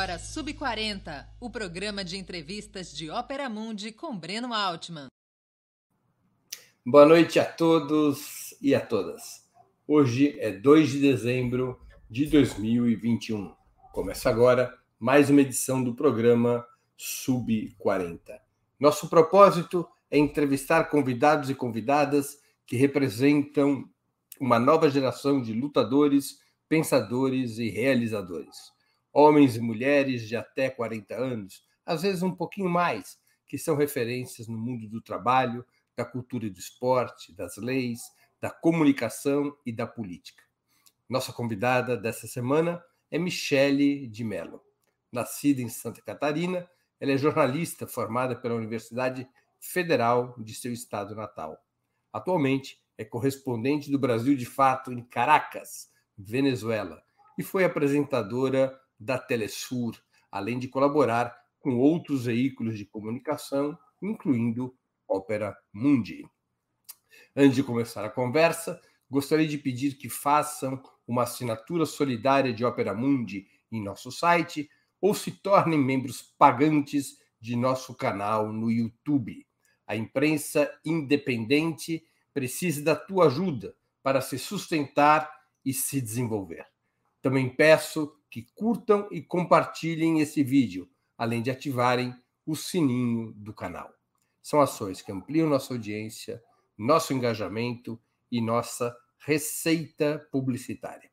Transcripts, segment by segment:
agora Sub 40, o programa de entrevistas de Ópera Mundi com Breno Altman. Boa noite a todos e a todas. Hoje é 2 de dezembro de 2021. Começa agora mais uma edição do programa Sub 40. Nosso propósito é entrevistar convidados e convidadas que representam uma nova geração de lutadores, pensadores e realizadores homens e mulheres de até 40 anos, às vezes um pouquinho mais, que são referências no mundo do trabalho, da cultura e do esporte, das leis, da comunicação e da política. Nossa convidada dessa semana é Michele de Mello. Nascida em Santa Catarina, ela é jornalista formada pela Universidade Federal de seu estado natal. Atualmente é correspondente do Brasil de Fato em Caracas, Venezuela, e foi apresentadora da Telesur, além de colaborar com outros veículos de comunicação, incluindo Ópera Mundi. Antes de começar a conversa, gostaria de pedir que façam uma assinatura solidária de Ópera Mundi em nosso site ou se tornem membros pagantes de nosso canal no YouTube. A imprensa independente precisa da tua ajuda para se sustentar e se desenvolver. Também peço que curtam e compartilhem esse vídeo, além de ativarem o sininho do canal. São ações que ampliam nossa audiência, nosso engajamento e nossa receita publicitária.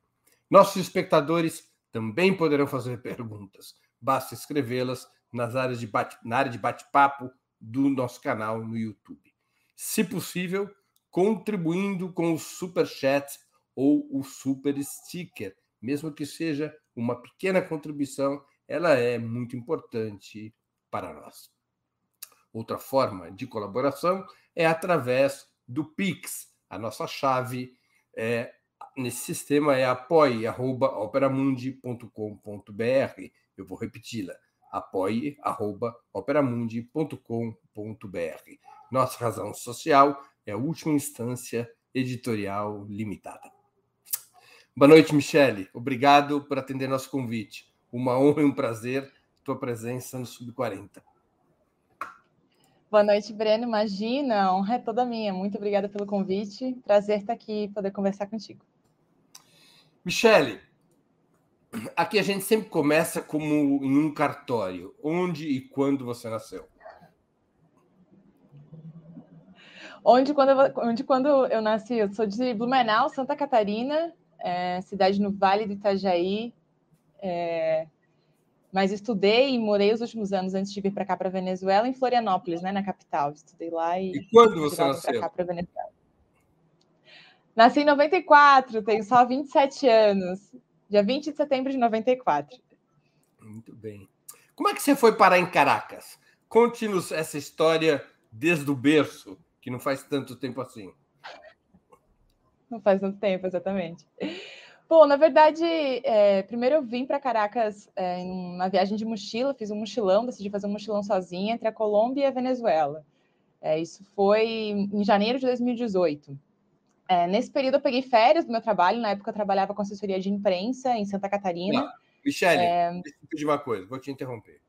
Nossos espectadores também poderão fazer perguntas. Basta escrevê-las nas áreas de bate, na área de bate-papo do nosso canal no YouTube. Se possível, contribuindo com o super chat ou o super sticker, mesmo que seja uma pequena contribuição, ela é muito importante para nós. Outra forma de colaboração é através do Pix. A nossa chave é, nesse sistema é apoie.operamundi.com.br. Eu vou repeti-la. apoie.operamundi.com.br. Nossa razão social é a última instância editorial limitada. Boa noite, Michele. Obrigado por atender nosso convite. Uma honra e um prazer tua presença no Sub-40. Boa noite, Breno. Imagina, a honra é toda minha. Muito obrigada pelo convite. Prazer estar aqui e poder conversar contigo. Michele, aqui a gente sempre começa como em um cartório. Onde e quando você nasceu? Onde quando, eu, onde quando eu nasci? Eu sou de Blumenau, Santa Catarina, é, cidade no Vale do Itajaí. É, mas estudei e morei os últimos anos antes de vir para cá para Venezuela em Florianópolis, né, na capital. Estudei lá e. E quando você nasceu? Cá Venezuela. Nasci em 94, tenho só 27 anos. Dia 20 de setembro de 94. Muito bem. Como é que você foi parar em Caracas? Conte-nos essa história desde o berço, que não faz tanto tempo assim. Não faz tanto tempo, exatamente. Bom, na verdade, é, primeiro eu vim para Caracas é, em uma viagem de mochila, fiz um mochilão, decidi fazer um mochilão sozinha entre a Colômbia e a Venezuela. É, isso foi em janeiro de 2018. É, nesse período eu peguei férias do meu trabalho, na época eu trabalhava com assessoria de imprensa em Santa Catarina. Não, Michele, é... deixa eu pedir uma coisa, vou te interromper.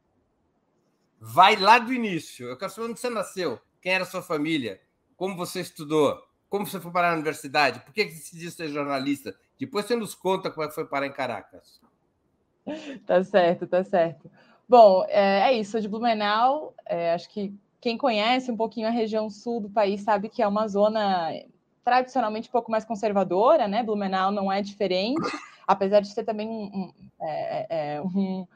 Vai lá do início, eu quero saber onde você nasceu, quem era a sua família, como você estudou, como você foi parar na universidade? Por que você decidiu ser jornalista? Depois você nos conta como é que foi parar em Caracas. Tá certo, tá certo. Bom, é, é isso, sou de Blumenau. É, acho que quem conhece um pouquinho a região sul do país sabe que é uma zona tradicionalmente um pouco mais conservadora, né? Blumenau não é diferente, apesar de ser também um, um, é, é, um,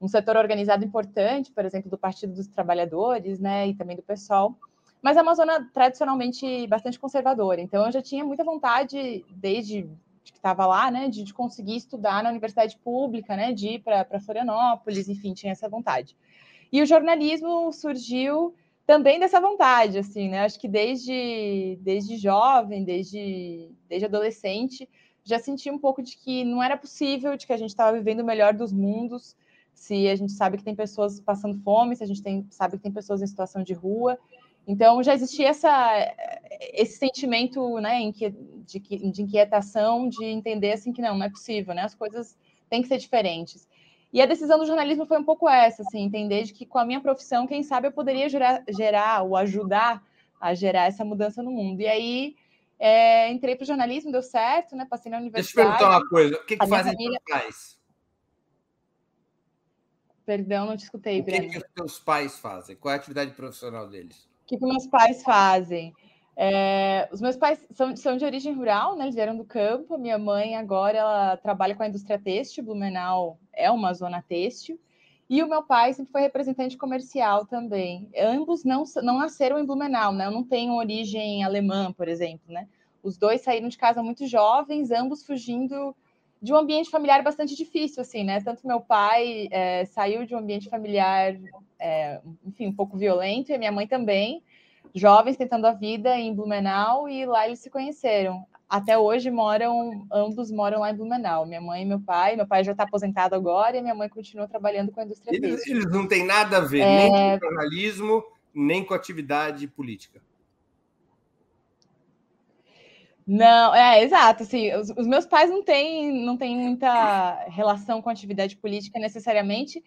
um setor organizado importante, por exemplo, do Partido dos Trabalhadores, né? E também do PSOL. Mas é uma zona tradicionalmente bastante conservadora. Então, eu já tinha muita vontade, desde que estava lá, né, de, de, conseguir estudar na universidade pública, né, de ir para Florianópolis, enfim, tinha essa vontade. E o jornalismo surgiu também dessa vontade, assim, né? Acho que desde, desde jovem, desde, desde adolescente, já senti um pouco de que não era possível, de que a gente estava vivendo o melhor dos mundos, se a gente sabe que tem pessoas passando fome, se a gente tem, sabe que tem pessoas em situação de rua, então já existia essa, esse sentimento né, de, de inquietação, de entender assim que não, não é possível, né? As coisas têm que ser diferentes. E a decisão do jornalismo foi um pouco essa, assim, entender de que com a minha profissão, quem sabe eu poderia gerar, gerar ou ajudar a gerar essa mudança no mundo. E aí é, entrei para o jornalismo, deu certo, né? Passei na universidade. Deixa eu perguntar uma coisa: o que, que fazem família... pais? Perdão, não te escutei. O que, que os teus pais fazem? Qual é a atividade profissional deles? Que, que meus pais fazem? É, os meus pais são, são de origem rural, né? Eles vieram do campo. Minha mãe agora ela trabalha com a indústria têxtil. Blumenau é uma zona têxtil. E o meu pai sempre foi representante comercial também. Ambos não, não nasceram em Blumenau, né? Eu não tenho origem alemã, por exemplo, né? Os dois saíram de casa muito jovens, ambos fugindo de um ambiente familiar bastante difícil, assim, né? Tanto meu pai é, saiu de um ambiente familiar, é, enfim, um pouco violento, e minha mãe também jovens tentando a vida em Blumenau e lá eles se conheceram. Até hoje moram, ambos moram lá em Blumenau, minha mãe e meu pai. Meu pai já está aposentado agora e minha mãe continua trabalhando com a indústria eles, eles não têm nada a ver é... nem com jornalismo, nem com atividade política. Não, é exato. Assim, os, os meus pais não têm, não têm muita relação com atividade política necessariamente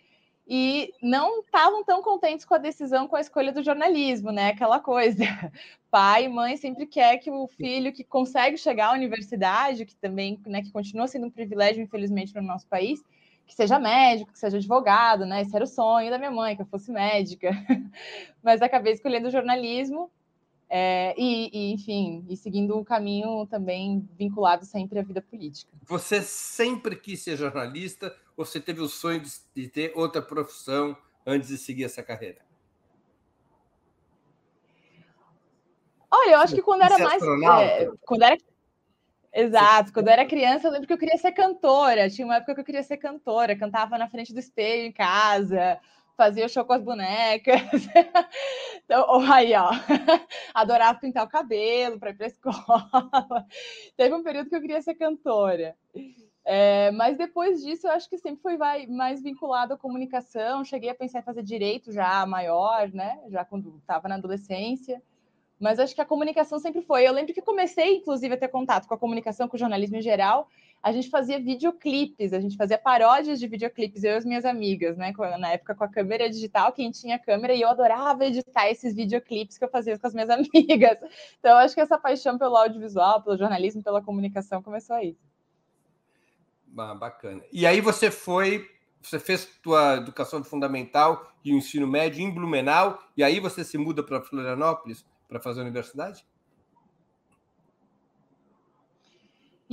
e não estavam tão contentes com a decisão, com a escolha do jornalismo, né? Aquela coisa. Pai e mãe sempre quer que o filho que consegue chegar à universidade, que também, né, que continua sendo um privilégio, infelizmente, no nosso país, que seja médico, que seja advogado, né? Esse era o sonho da minha mãe, que eu fosse médica. Mas acabei escolhendo jornalismo é, e, e, enfim, e seguindo um caminho também vinculado sempre à vida política. Você sempre quis ser jornalista ou você teve o sonho de, de ter outra profissão antes de seguir essa carreira? Olha, eu acho que quando era mais. É, quando era Exato. Quando eu era criança, eu lembro que eu queria ser cantora. Tinha uma época que eu queria ser cantora, cantava na frente do espelho em casa, fazia show com as bonecas. então, aí, ó, adorava pintar o cabelo para ir para escola. Teve um período que eu queria ser cantora. É, mas depois disso, eu acho que sempre foi mais vinculado à comunicação. Cheguei a pensar em fazer direito já maior, né? Já quando estava na adolescência. Mas acho que a comunicação sempre foi. Eu lembro que comecei, inclusive, a ter contato com a comunicação, com o jornalismo em geral, a gente fazia videoclipes, a gente fazia paródias de videoclipes, eu e as minhas amigas, né? Na época com a câmera digital, quem tinha câmera, e eu adorava editar esses videoclipes que eu fazia com as minhas amigas. Então, acho que essa paixão pelo audiovisual, pelo jornalismo, pela comunicação começou aí. Ah, bacana. E aí você foi, você fez tua educação fundamental e o ensino médio em Blumenau, e aí você se muda para Florianópolis para fazer a universidade?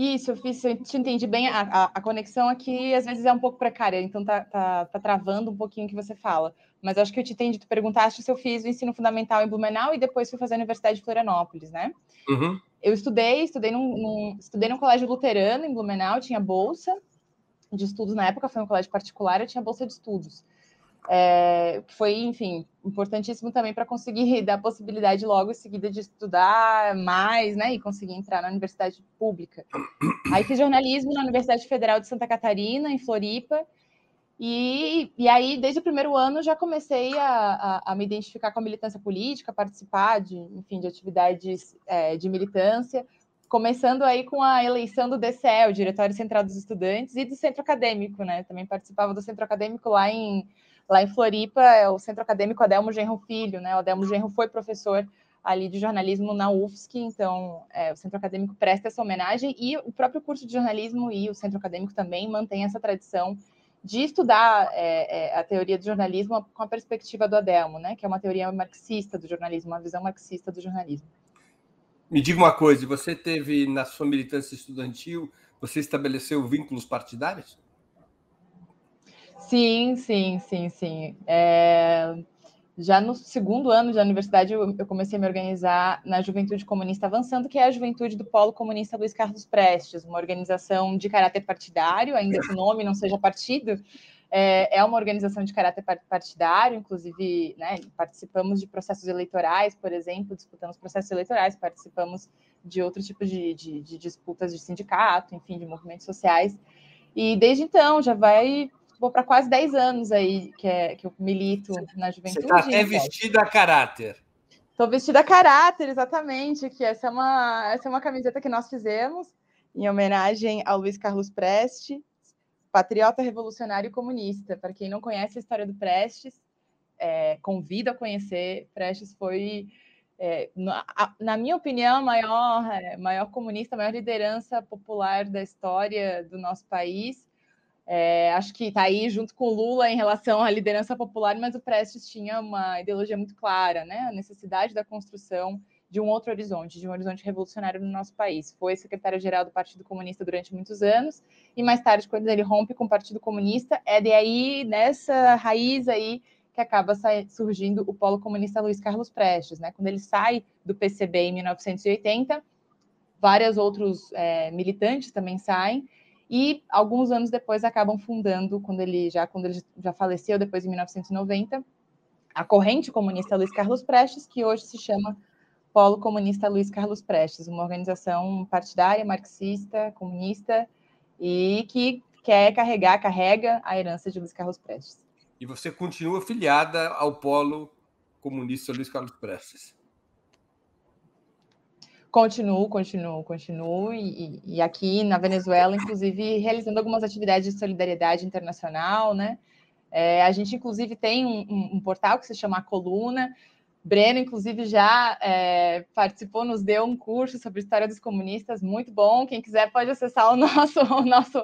Isso, eu fiz, eu te entendi bem. A, a, a, conexão aqui às vezes é um pouco precária, então tá, tá, tá travando um pouquinho o que você fala. Mas acho que eu te entendi. Tu perguntaste se eu fiz o ensino fundamental em Blumenau e depois fui fazer a Universidade de Florianópolis, né? Uhum. Eu estudei, estudei num, num, estudei num colégio luterano em Blumenau, tinha bolsa de estudos na época, foi um colégio particular, eu tinha bolsa de estudos é, foi, enfim, importantíssimo também para conseguir dar possibilidade logo em seguida de estudar mais, né, e conseguir entrar na universidade pública. Aí fiz jornalismo na Universidade Federal de Santa Catarina, em Floripa, e, e aí, desde o primeiro ano, já comecei a, a, a me identificar com a militância política, participar de, enfim, de atividades é, de militância, começando aí com a eleição do DCE, o Diretório Central dos Estudantes, e do Centro Acadêmico, né? Também participava do Centro Acadêmico lá em, Lá em Floripa, é o Centro Acadêmico Adelmo Genro Filho, né? O Adelmo Genro foi professor ali de jornalismo na UFSC, então é, o Centro Acadêmico presta essa homenagem e o próprio curso de jornalismo e o Centro Acadêmico também mantém essa tradição de estudar é, é, a teoria do jornalismo com a perspectiva do Adelmo, né? Que é uma teoria marxista do jornalismo, uma visão marxista do jornalismo. Me diga uma coisa, você teve na sua militância estudantil, você estabeleceu vínculos partidários? Sim, sim, sim, sim. É... Já no segundo ano da universidade, eu comecei a me organizar na Juventude Comunista Avançando, que é a juventude do Polo Comunista Luiz Carlos Prestes, uma organização de caráter partidário, ainda que o nome não seja partido, é, é uma organização de caráter partidário, inclusive né, participamos de processos eleitorais, por exemplo, disputamos processos eleitorais, participamos de outro tipo de, de, de disputas de sindicato, enfim, de movimentos sociais. E desde então já vai vou para quase 10 anos aí que, é, que eu milito na juventude. Você está até vestida a caráter. Estou vestida a caráter, exatamente, que essa é, uma, essa é uma camiseta que nós fizemos em homenagem ao Luiz Carlos Preste, patriota revolucionário comunista. Para quem não conhece a história do Prestes, é, convido a conhecer. Prestes foi, é, na, na, minha opinião, a maior, é, maior comunista, a maior liderança popular da história do nosso país. É, acho que está aí junto com Lula em relação à liderança popular, mas o Prestes tinha uma ideologia muito clara, né? A necessidade da construção de um outro horizonte, de um horizonte revolucionário no nosso país. Foi secretário-geral do Partido Comunista durante muitos anos, e mais tarde, quando ele rompe com o Partido Comunista, é de aí, nessa raiz aí, que acaba surgindo o polo comunista Luiz Carlos Prestes. Né? Quando ele sai do PCB em 1980, vários outros é, militantes também saem, e alguns anos depois acabam fundando, quando ele já, quando ele já faleceu, depois em 1990, a corrente comunista Luiz Carlos Prestes, que hoje se chama Polo Comunista Luiz Carlos Prestes, uma organização partidária, marxista, comunista, e que quer carregar, carrega a herança de Luiz Carlos Prestes. E você continua filiada ao Polo Comunista Luiz Carlos Prestes? Continuo, continuo, continuo. E, e, aqui na Venezuela, inclusive, realizando algumas atividades de solidariedade internacional, né? É, a gente, inclusive, tem um, um, um, portal que se chama a Coluna, Breno, inclusive, já é, participou, nos deu um curso sobre história dos comunistas, muito bom. Quem quiser pode acessar o nosso, o nosso,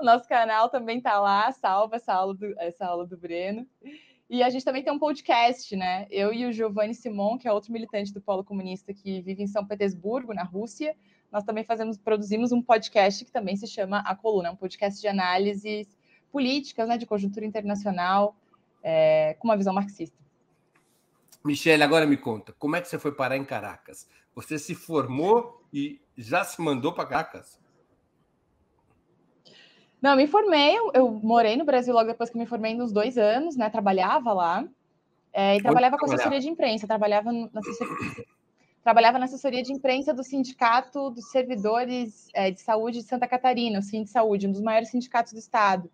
o nosso canal, também está lá, salva essa aula, do, essa aula do Breno. E a gente também tem um podcast, né? Eu e o Giovanni Simon, que é outro militante do Polo Comunista que vive em São Petersburgo, na Rússia, nós também fazemos, produzimos um podcast que também se chama A Coluna, um podcast de análises políticas, né, de conjuntura internacional, é, com uma visão marxista. Michele, agora me conta, como é que você foi parar em Caracas? Você se formou e já se mandou para Caracas? Não, me formei, eu, eu, morei no Brasil logo depois que me formei, nos dois anos, né? Trabalhava lá. É, e trabalhava com assessoria de imprensa, trabalhava na assessoria, trabalhava na assessoria de imprensa do Sindicato dos Servidores é, de Saúde de Santa Catarina, o Sind Saúde, um dos maiores sindicatos do estado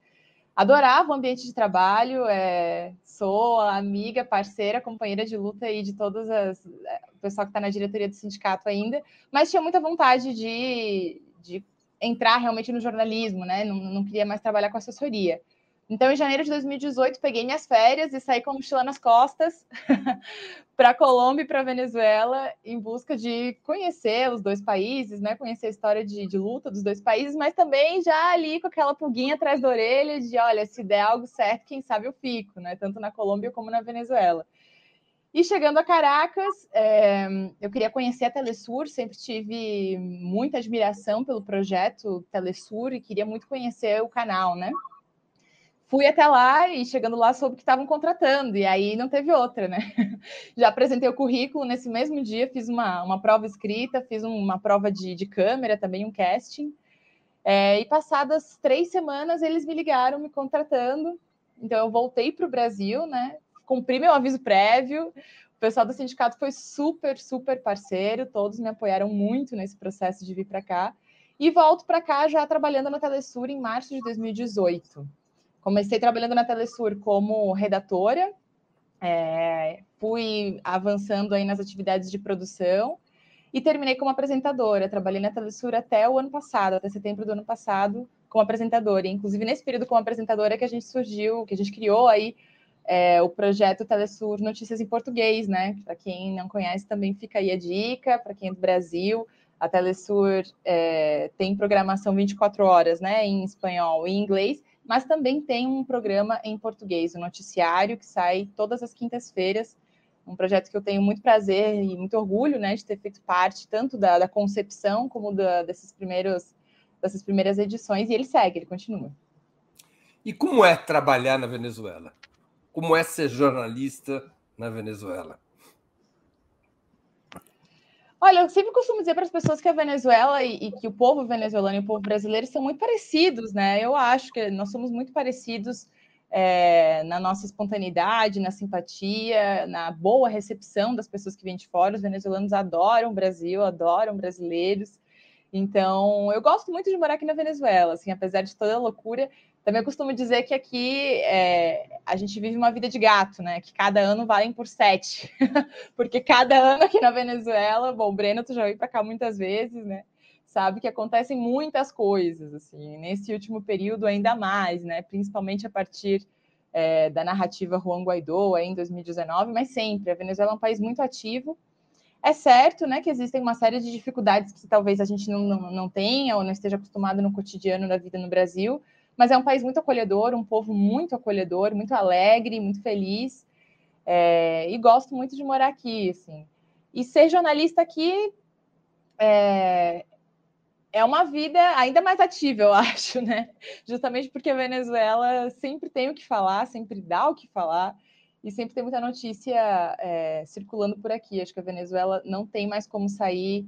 adorava o ambiente de trabalho, é, sou amiga, parceira, companheira de luta aí de todas as. É, o pessoal que está na diretoria do sindicato ainda, mas tinha muita vontade de, de entrar realmente no jornalismo, né? Não, não queria mais trabalhar com assessoria. Então, em janeiro de 2018, peguei minhas férias e saí com a mochila nas costas para Colômbia e para Venezuela, em busca de conhecer os dois países, né? Conhecer a história de, de, luta dos dois países, mas também já ali com aquela pulguinha atrás da orelha de, olha, se der algo certo, quem sabe eu fico, né? Tanto na Colômbia como na Venezuela. E chegando a Caracas, é, eu queria conhecer a Telesur, sempre tive muita admiração pelo projeto Telesur e queria muito conhecer o canal, né? fui até lá e chegando lá soube que estavam contratando, e aí não teve outra, né? Já apresentei o currículo nesse mesmo dia, fiz uma, uma prova escrita, fiz uma prova de, de câmera, também um casting. É, e passadas três semanas eles me ligaram me contratando. Então eu voltei para o Brasil, né? Cumpri meu aviso prévio. O pessoal do sindicato foi super, super parceiro, todos me apoiaram muito nesse processo de vir para cá. E volto para cá já trabalhando na Telesur em março de 2018. Comecei trabalhando na Telesur como redatora, é, fui avançando aí nas atividades de produção e terminei como apresentadora. Trabalhei na Telesur até o ano passado, até setembro do ano passado, como apresentadora. Inclusive, nesse período como apresentadora que a gente surgiu, que a gente criou aí é, o projeto Telesur Notícias em Português, né? Para quem não conhece, também fica aí a dica, para quem é do Brasil. A Telesur é, tem programação 24 horas, né? Em espanhol e inglês mas também tem um programa em português, um noticiário que sai todas as quintas-feiras, um projeto que eu tenho muito prazer e muito orgulho né, de ter feito parte tanto da, da concepção como da, desses primeiros, dessas primeiras edições, e ele segue, ele continua. E como é trabalhar na Venezuela? Como é ser jornalista na Venezuela? Olha, eu sempre costumo dizer para as pessoas que a Venezuela e, e, que o povo venezuelano e o povo brasileiro são muito parecidos, né? Eu acho que nós somos muito parecidos é, na nossa espontaneidade, na simpatia, na boa recepção das pessoas que vêm de fora. Os venezuelanos adoram o Brasil, adoram brasileiros. Então, eu gosto muito de morar aqui na Venezuela, assim, apesar de toda a loucura. Também costumo dizer que aqui é, a gente vive uma vida de gato, né? Que cada ano valem por sete. Porque cada ano aqui na Venezuela, bom, Breno, tu já veio para cá muitas vezes, né? sabe que acontecem muitas coisas, assim, nesse último período ainda mais, né? Principalmente a partir é, da narrativa Juan Guaidó em 2019, mas sempre. A Venezuela é um país muito ativo. É certo, né, que existem uma série de dificuldades que talvez a gente não, não, não tenha ou não esteja acostumado no cotidiano da vida no Brasil, mas é um país muito acolhedor, um povo muito acolhedor, muito alegre, muito feliz. É, e gosto muito de morar aqui, assim. E ser jornalista aqui é, é uma vida ainda mais ativa, eu acho, né? Justamente porque a Venezuela sempre tem o que falar, sempre dá o que falar, e sempre tem muita notícia é, circulando por aqui. Acho que a Venezuela não tem mais como sair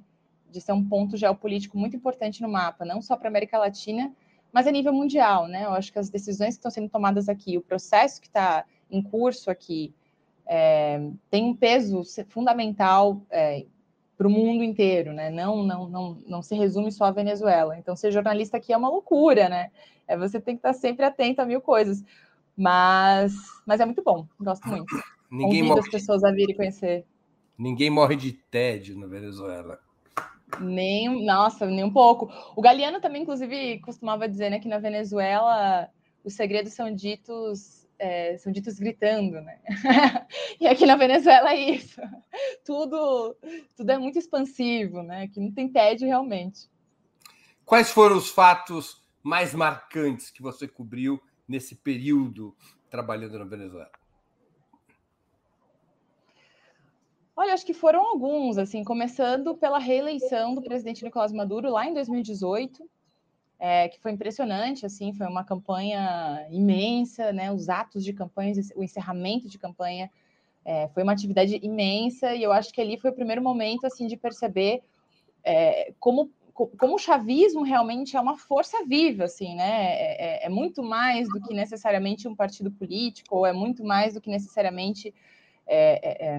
de ser um ponto geopolítico muito importante no mapa, não só para a América Latina, mas a nível mundial, né? Eu acho que as decisões que estão sendo tomadas aqui, o processo que está em curso aqui, é, tem um peso fundamental é, para o mundo inteiro, né? Não, não, não, não se resume só à Venezuela. Então, ser jornalista aqui é uma loucura, né? É, você tem que estar sempre atento a mil coisas. Mas, mas é muito bom, gosto muito. Ninguém Convido morre... as pessoas a virem conhecer. Ninguém morre de tédio na Venezuela. Nem, nossa, nem um pouco. O Galeano também, inclusive, costumava dizer né, que na Venezuela os segredos são ditos é, são ditos gritando, né? e aqui na Venezuela é isso. Tudo, tudo é muito expansivo, né? Aqui não tem tédio realmente. Quais foram os fatos mais marcantes que você cobriu nesse período trabalhando na Venezuela? Olha, acho que foram alguns, assim, começando pela reeleição do presidente Nicolás Maduro lá em 2018 é, que foi impressionante, assim, foi uma campanha imensa, né? Os atos de campanha, o encerramento de campanha é, foi uma atividade imensa e eu acho que ali foi o primeiro momento, assim, de perceber é, como como o chavismo realmente é uma força viva, assim, né? É, é, é, muito mais do que necessariamente um partido político, ou é muito mais do que necessariamente, é, é, é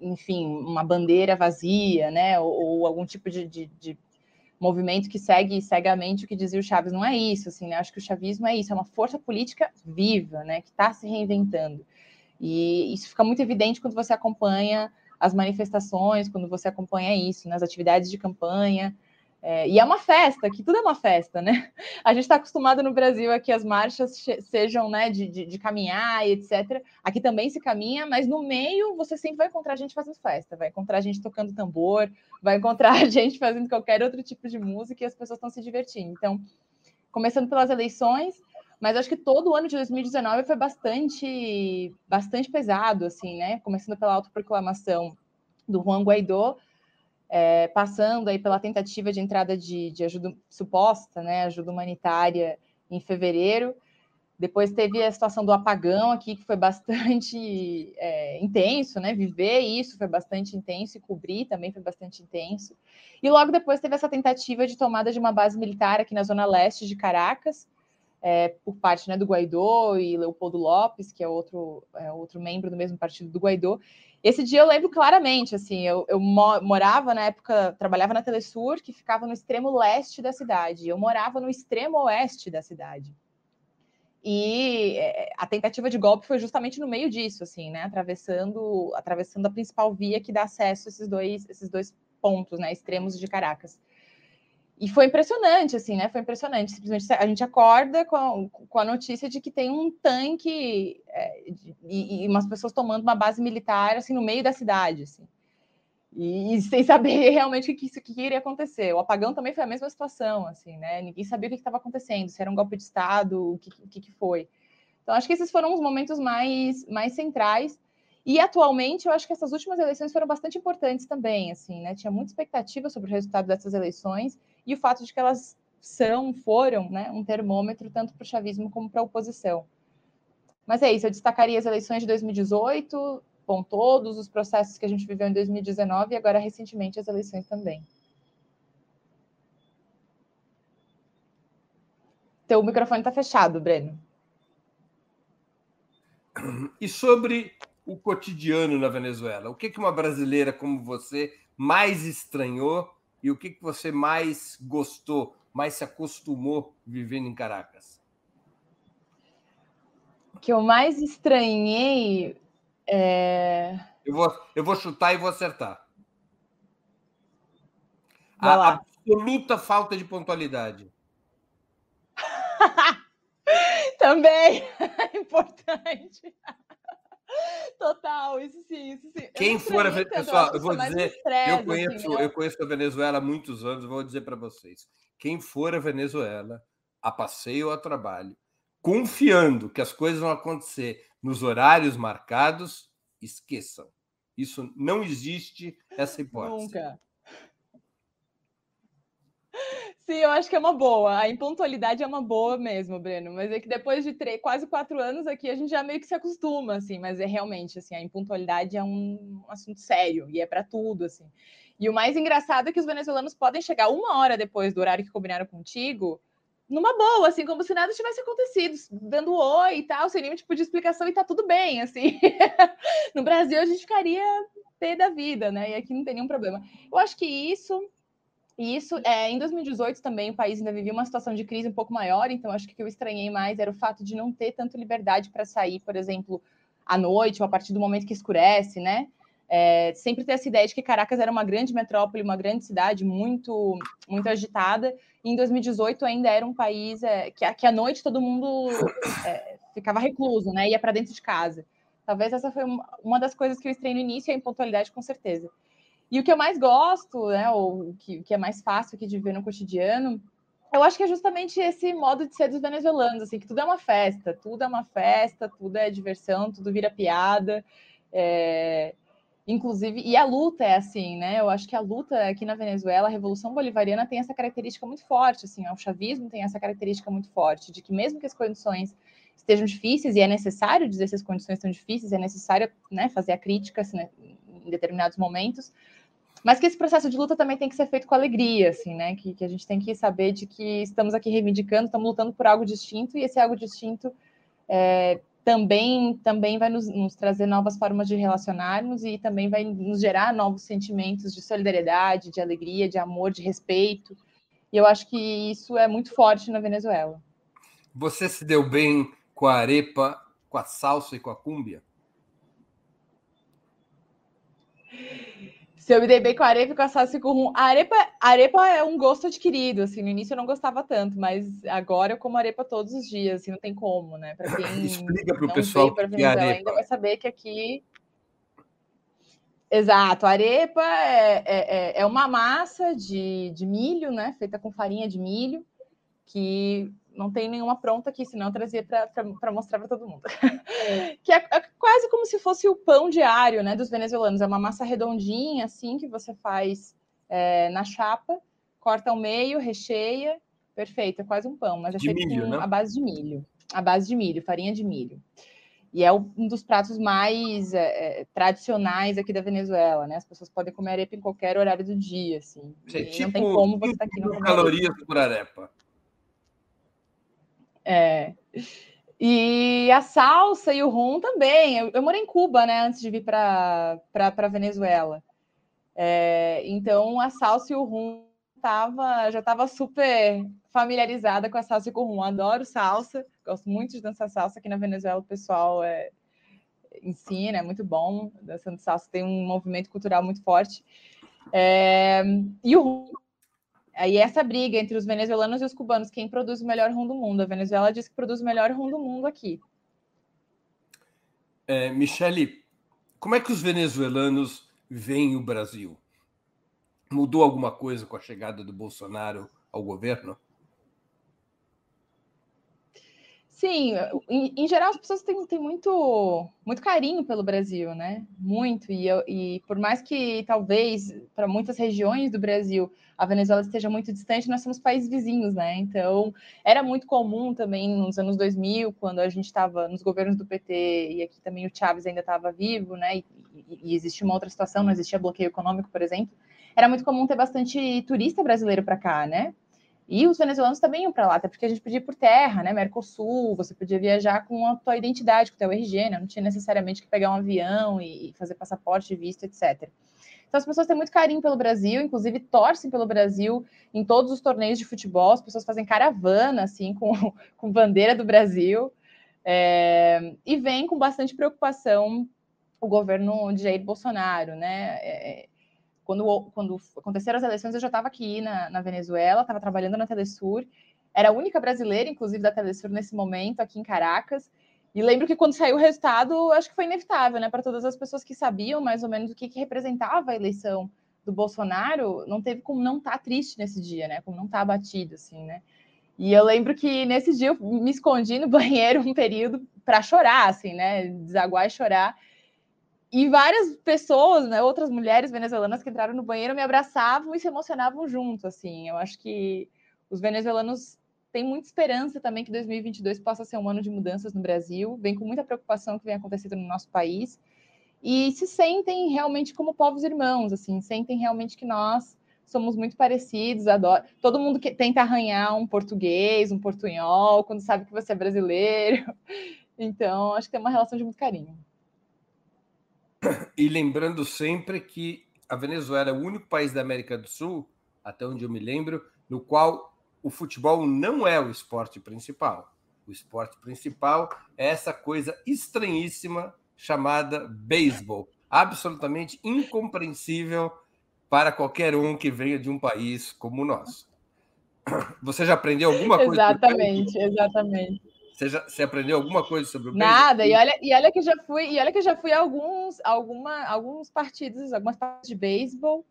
enfim, uma bandeira vazia, né? Ou, ou algum tipo de, de, de, movimento que segue cegamente o que dizia o Chaves. Não é isso, assim, né? Acho que o chavismo é isso, é uma força política viva, né? Que está se reinventando. E isso fica muito evidente quando você acompanha as manifestações, quando você acompanha isso, nas atividades de campanha, é, e é uma festa, que tudo é uma festa, né? A gente está acostumado no Brasil a que as marchas sejam né, de, de, de, caminhar e etc. Aqui também se caminha, mas no meio você sempre vai encontrar gente fazendo festa, vai encontrar gente tocando tambor, vai encontrar gente fazendo qualquer outro tipo de música e as pessoas estão se divertindo. Então, começando pelas eleições, mas acho que todo o ano de 2019 foi bastante, bastante pesado, assim, né? Começando pela autoproclamação do Juan Guaidó, é, passando aí pela tentativa de entrada de, de, ajuda suposta, né, ajuda humanitária em fevereiro. Depois teve a situação do apagão aqui, que foi bastante é, intenso, né? Viver isso foi bastante intenso e cobrir também foi bastante intenso. E logo depois teve essa tentativa de tomada de uma base militar aqui na zona leste de Caracas, é, por parte né, do Guaidó e Leopoldo Lopes, que é outro, é, outro membro do mesmo partido do Guaidó, esse dia eu lembro claramente, assim, eu, eu morava na época, trabalhava na Telesur, que ficava no extremo leste da cidade. Eu morava no extremo oeste da cidade. E é, a tentativa de golpe foi justamente no meio disso, assim, né? Atravessando, atravessando a principal via que dá acesso a esses dois, esses dois pontos, né? Extremos de Caracas. E foi impressionante, assim, né? Foi impressionante. Simplesmente a gente acorda com a, com a notícia de que tem um tanque é, e, e, umas pessoas tomando uma base militar, assim, no meio da cidade, assim. E, e sem saber realmente o que, isso, que iria acontecer. O apagão também foi a mesma situação, assim, né? Ninguém sabia o que estava acontecendo, se era um golpe de Estado, o que, o que, que foi. Então, acho que esses foram os momentos mais, mais centrais. E atualmente, eu acho que essas últimas eleições foram bastante importantes também, assim, né? Tinha muita expectativa sobre o resultado dessas eleições e o fato de que elas são, foram, né, um termômetro tanto para o chavismo como para a oposição. Mas é isso, eu destacaria as eleições de 2018, com todos os processos que a gente viveu em 2019 e agora recentemente as eleições também. Teu microfone está fechado, Breno. E sobre o cotidiano na Venezuela, o que uma brasileira como você mais estranhou e o que, que você mais gostou, mais se acostumou vivendo em Caracas? O que eu mais estranhei é... Eu vou, eu vou chutar e vou acertar. A, a, absoluta falta de pontualidade. Também é importante. Total, isso sim, isso sim. Quem for a pessoal, eu vou dizer, estresse, eu conheço, assim, eu conheço a Venezuela há muitos anos, vou dizer para vocês. Quem for a Venezuela, a passeio ou a trabalho, confiando que as coisas vão acontecer nos horários marcados, esqueçam. Isso não existe essa hipótese. Nunca. Sim, eu acho que é uma boa. A impontualidade é uma boa mesmo, Breno. Mas é que depois de três, quase quatro anos aqui, a gente já meio que se acostuma, assim. Mas é realmente, assim, a impontualidade é um assunto sério e é para tudo, assim. E o mais engraçado é que os venezuelanos podem chegar uma hora depois do horário que combinaram contigo, numa boa, assim, como se nada tivesse acontecido, dando oi e tal, sem nenhum tipo de explicação e tá tudo bem, assim. no Brasil a gente ficaria pé da vida, né? E aqui não tem nenhum problema. Eu acho que isso e isso, é, em 2018 também, o país ainda vivia uma situação de crise um pouco maior, então acho que o que eu estranhei mais era o fato de não ter tanto liberdade para sair, por exemplo, à noite ou a partir do momento que escurece, né? É, sempre ter essa ideia de que Caracas era uma grande metrópole, uma grande cidade muito muito agitada. E em 2018 ainda era um país é, que, que à noite todo mundo é, ficava recluso, né? Ia para dentro de casa. Talvez essa foi uma das coisas que eu estranhei no início, a impontualidade, com certeza. E o que eu mais gosto, né, ou que, que é mais fácil aqui de ver no cotidiano, eu acho que é justamente esse modo de ser dos venezuelanos, assim, que tudo é uma festa, tudo é uma festa, tudo é diversão, tudo vira piada. É... Inclusive, e a luta é assim, né? Eu acho que a luta aqui na Venezuela, a Revolução Bolivariana tem essa característica muito forte, assim, o chavismo tem essa característica muito forte, de que mesmo que as condições estejam difíceis, e é necessário dizer se as condições estão difíceis, é necessário né, fazer a crítica assim, né, em determinados momentos, mas que esse processo de luta também tem que ser feito com alegria, assim, né? Que, que a gente tem que saber de que estamos aqui reivindicando, estamos lutando por algo distinto, e esse algo distinto é, também, também vai nos, nos, trazer novas formas de relacionarmos e também vai nos gerar novos sentimentos de solidariedade, de alegria, de amor, de respeito. E eu acho que isso é muito forte na Venezuela. Você se deu bem com a arepa, com a salsa e com a cúmbia? Se eu me dei bem com a arepa e com a salsa com rum. A arepa, a arepa é um gosto adquirido, assim, no início eu não gostava tanto, mas agora eu como arepa todos os dias, assim, não tem como, né? Para quem Explica para o pessoal para Venezuela é ainda vai saber que aqui Exato, a arepa é, é, é, é uma massa de, de milho, né? Feita com farinha de milho, que não tem nenhuma pronta aqui, senão eu trazia para mostrar para todo mundo. que é, é, quase como se fosse o pão diário né, dos venezuelanos. É uma massa redondinha, assim, que você faz é, na chapa, corta ao meio, recheia, perfeito, é quase um pão, mas é feito milho, com né? a base de milho. A base de milho, farinha de milho. E é um dos pratos mais é, é tradicionais aqui da Venezuela, né? As pessoas podem comer arepa em qualquer horário do dia, assim. tipo, não tem como você estar tá aqui no calorias por arepa. É. E a salsa e o rum também. Eu, eu morei em Cuba, né, antes de vir para Venezuela. É, então a salsa e o rum tava, já estava super familiarizada com a salsa e com o rum. Adoro salsa, gosto muito de dançar salsa. Aqui na Venezuela o pessoal é, ensina, é muito bom. Dançando salsa tem um movimento cultural muito forte. É, e o rum Aí essa briga entre os venezuelanos e os cubanos, quem produz o melhor rum do mundo? A Venezuela diz que produz o melhor rum do mundo aqui. É, Michele, como é que os venezuelanos veem o Brasil? Mudou alguma coisa com a chegada do Bolsonaro ao governo? Sim, em, em, geral as pessoas têm, têm muito, muito carinho pelo Brasil, né? Muito. E, e por mais que talvez para muitas regiões do Brasil a Venezuela esteja muito distante, nós somos países vizinhos, né? Então era muito comum também nos anos 2000, quando a gente estava nos governos do PT e aqui também o Chávez ainda estava vivo, né? E, e, e existia uma outra situação, não existia bloqueio econômico, por exemplo. Era muito comum ter bastante turista brasileiro para cá, né? E os venezuelanos também iam para lá, até porque a gente podia ir por terra, né? Mercosul, você podia viajar com a tua identidade, com o teu RG, né? Não tinha necessariamente que pegar um avião e fazer passaporte, visto, etc. Então as pessoas têm muito carinho pelo Brasil, inclusive torcem pelo Brasil em todos os torneios de futebol, as pessoas fazem caravana, assim, com, com bandeira do Brasil, é, e vem com bastante preocupação o governo de Jair Bolsonaro, né? É, quando, quando aconteceram as eleições, eu já estava aqui na, na Venezuela, estava trabalhando na Telesur, era a única brasileira, inclusive, da Telesur nesse momento, aqui em Caracas. E lembro que quando saiu o resultado, acho que foi inevitável, né? Para todas as pessoas que sabiam mais ou menos o que, que representava a eleição do Bolsonaro, não teve como não estar tá triste nesse dia, né? Como não estar tá abatido, assim, né? E eu lembro que nesse dia eu me escondi no banheiro um período para chorar, assim, né? Desaguar e chorar. E várias pessoas, né, outras mulheres venezuelanas que entraram no banheiro me abraçavam e se emocionavam junto, assim. Eu acho que os venezuelanos têm muita esperança também que 2022 possa ser um ano de mudanças no Brasil, vem com muita preocupação que vem acontecendo no nosso país e se sentem realmente como povos irmãos, assim, sentem realmente que nós somos muito parecidos, adoro. Todo mundo que tenta arranhar um português, um portunhol, quando sabe que você é brasileiro. Então, acho que tem uma relação de muito carinho. E lembrando sempre que a Venezuela é o único país da América do Sul, até onde eu me lembro, no qual o futebol não é o esporte principal. O esporte principal é essa coisa estranhíssima chamada beisebol, absolutamente incompreensível para qualquer um que venha de um país como o nosso. Você já aprendeu alguma coisa? Exatamente, exatamente. Você, já, você aprendeu alguma coisa sobre o Nada, e olha, e olha que já fui, e olha que já fui a alguns, alguma, alguns partidos, algumas partidas de beisebol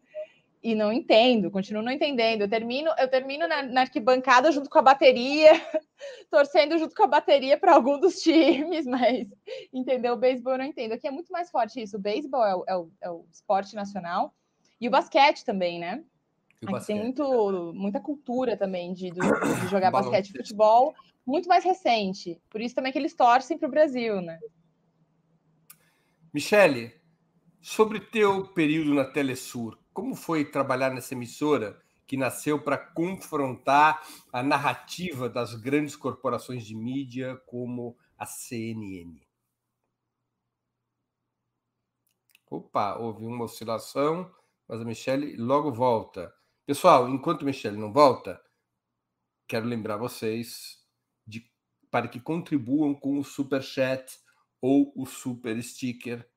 e não entendo, continuo não entendendo. Eu termino, eu termino na, na arquibancada junto com a bateria, torcendo junto com a bateria para algum dos times, mas entendeu? O beisebol eu não entendo. Aqui é muito mais forte isso. O beisebol é o, é o, é o esporte nacional e o basquete também, né? Aqui tem muito, muita cultura também de, de jogar basquete e futebol, muito mais recente. Por isso também que eles torcem para o Brasil, né? Michele, sobre teu período na Telesur, como foi trabalhar nessa emissora que nasceu para confrontar a narrativa das grandes corporações de mídia como a CNN? Opa, houve uma oscilação, mas a Michelle logo volta. Pessoal, enquanto a Michelle não volta, quero lembrar vocês de, para que contribuam com o super chat ou o super sticker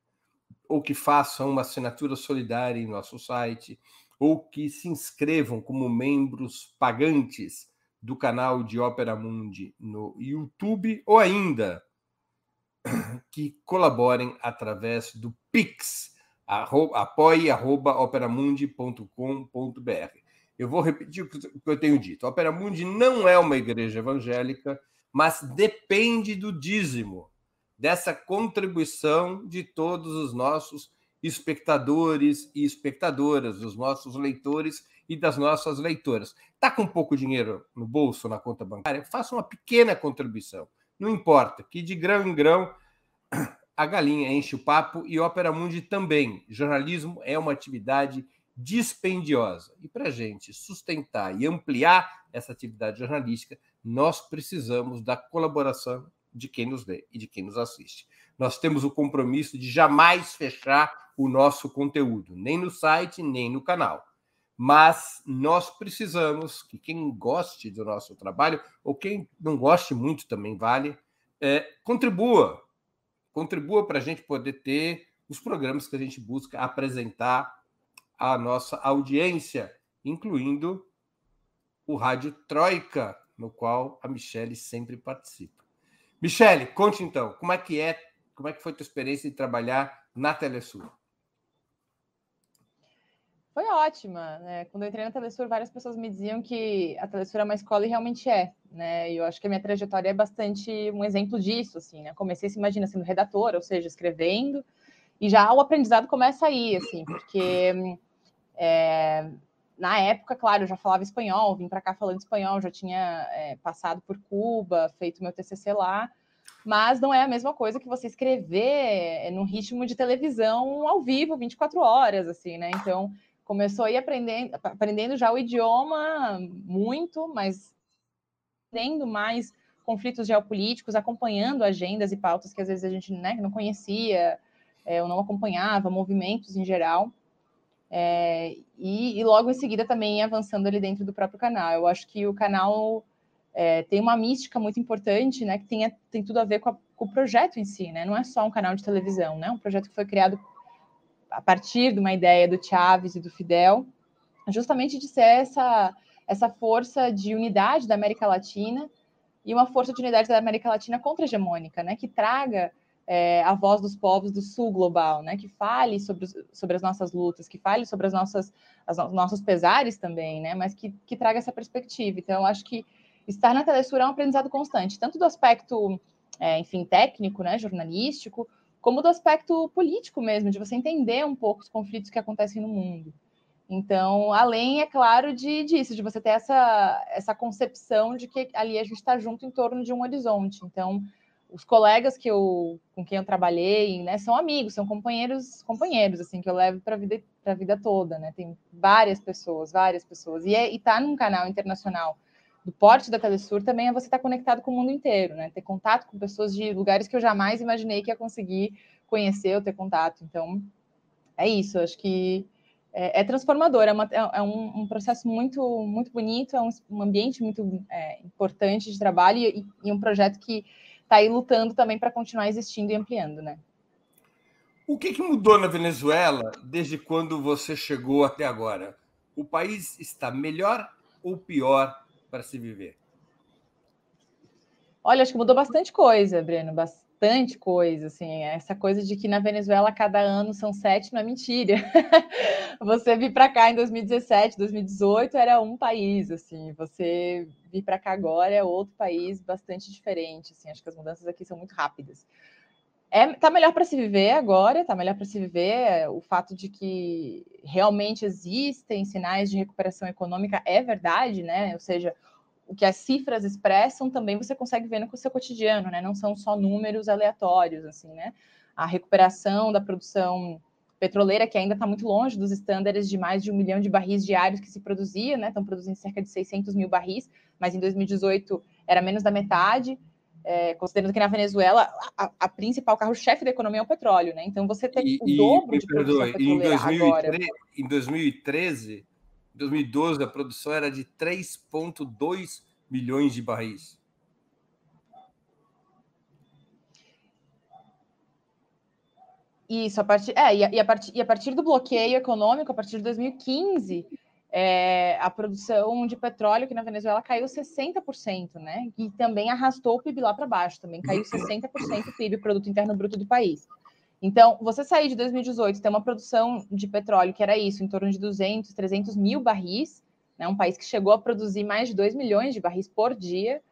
ou que façam uma assinatura solidária em nosso site, ou que se inscrevam como membros pagantes do canal de Ópera Mundi no YouTube, ou ainda que colaborem através do Pix, apoie.operamundi.com.br. Eu vou repetir o que eu tenho dito. A Opera Mundi não é uma igreja evangélica, mas depende do dízimo dessa contribuição de todos os nossos espectadores e espectadoras, dos nossos leitores e das nossas leitoras. Está com pouco dinheiro no bolso, na conta bancária? Faça uma pequena contribuição. Não importa, que de grão em grão a galinha enche o papo e Ópera Mundi também. Jornalismo é uma atividade dispendiosa. E para a gente sustentar e ampliar essa atividade jornalística, nós precisamos da colaboração de quem nos lê e de quem nos assiste. Nós temos o compromisso de jamais fechar o nosso conteúdo, nem no site, nem no canal. Mas nós precisamos que quem goste do nosso trabalho, ou quem não goste muito também vale, é, contribua. Contribua para a gente poder ter os programas que a gente busca apresentar à nossa audiência, incluindo o Rádio Troika, no qual a Michelle sempre participa. Michele, conte então, como é que é, como é que foi a tua experiência de trabalhar na Telesur? Foi ótima, né? Quando eu entrei na Telesur, várias pessoas me diziam que a Telesur é uma escola e realmente é, né? E eu acho que a minha trajetória é bastante um exemplo disso, assim, né? Comecei, se imagina, sendo redatora, ou seja, escrevendo, e já o aprendizado começa aí, assim, porque é, na época, claro, eu já falava espanhol, vim para cá falando espanhol, já tinha é, passado por Cuba, feito meu TCC lá, mas não é a mesma coisa que você escrever é, num ritmo de televisão ao vivo, 24 horas, assim, né? Então, começou a ir aprendendo, aprendendo já o idioma muito, mas tendo mais conflitos geopolíticos, acompanhando agendas e pautas que às vezes a gente né, não conhecia, é, ou não acompanhava, movimentos em geral. É, e, e, logo em seguida também avançando ali dentro do próprio canal. Eu acho que o canal é, tem uma mística muito importante, né? Que tem, tem tudo a ver com, a, com, o projeto em si, né? Não é só um canal de televisão, né? Um projeto que foi criado a partir de uma ideia do Chávez e do Fidel, justamente de ser essa, essa força de unidade da América Latina e uma força de unidade da América Latina contra-hegemônica, né, que traga é, a voz dos povos do sul global, né, que fale sobre, sobre as nossas lutas, que fale sobre as nossas as, os nossos pesares também, né, mas que, que traga essa perspectiva. Então, eu acho que estar na Telesur é um aprendizado constante, tanto do aspecto, é, enfim, técnico, né, jornalístico, como do aspecto político mesmo, de você entender um pouco os conflitos que acontecem no mundo. Então, além, é claro, de disso, de você ter essa, essa concepção de que ali a gente está junto em torno de um horizonte. Então, os colegas que eu, com quem eu trabalhei, né, são amigos, são companheiros, companheiros, assim, que eu levo para vida, a vida toda, né? Tem várias pessoas, várias pessoas. E, é, estar tá num canal internacional do porte da Telesur também é você estar tá conectado com o mundo inteiro, né? Ter contato com pessoas de lugares que eu jamais imaginei que ia conseguir conhecer ou ter contato. Então, é isso, acho que é, é transformador, é, uma, é, é um, um, processo muito, muito bonito, é um, um ambiente muito é, importante de trabalho e, e, um projeto que está aí lutando também para continuar existindo e ampliando, né? O que, que mudou na Venezuela desde quando você chegou até agora? O país está melhor ou pior para se viver? Olha, acho que mudou bastante coisa, Breno, bastante coisa, assim, essa coisa de que na Venezuela cada ano são sete não é mentira. você vir para cá em 2017, 2018 era um país, assim, você vir para cá agora é outro país bastante diferente, assim, acho que as mudanças aqui são muito rápidas. É, tá melhor para se viver agora, tá melhor para se viver. O fato de que realmente existem sinais de recuperação econômica é verdade, né? Ou seja, o que as cifras expressam também você consegue ver no seu cotidiano, né? Não são só números aleatórios, assim, né? A recuperação da produção petroleira, que ainda está muito longe dos estándares de mais de um milhão de barris diários que se produzia, né? Estão produzindo cerca de 600 mil barris, mas em 2018 era menos da metade. É, considerando que na Venezuela a, a principal carro-chefe da economia é o petróleo, né? Então você tem o dobro de produção petroleira em 2013, agora. Em 2013 2012, a produção era de 3,2 milhões de barris. Isso, a partir, é, e a, e, a partir, e a partir do bloqueio econômico, a partir de 2015, é, a produção de petróleo aqui na Venezuela caiu 60%, né? E também arrastou o PIB lá para baixo, também caiu 60% o PIB, Produto Interno Bruto do país. Então, você sair de 2018 ter uma produção de petróleo que era isso, em torno de 200, 300 mil barris, né, um país que chegou a produzir mais de 2 milhões de barris por dia,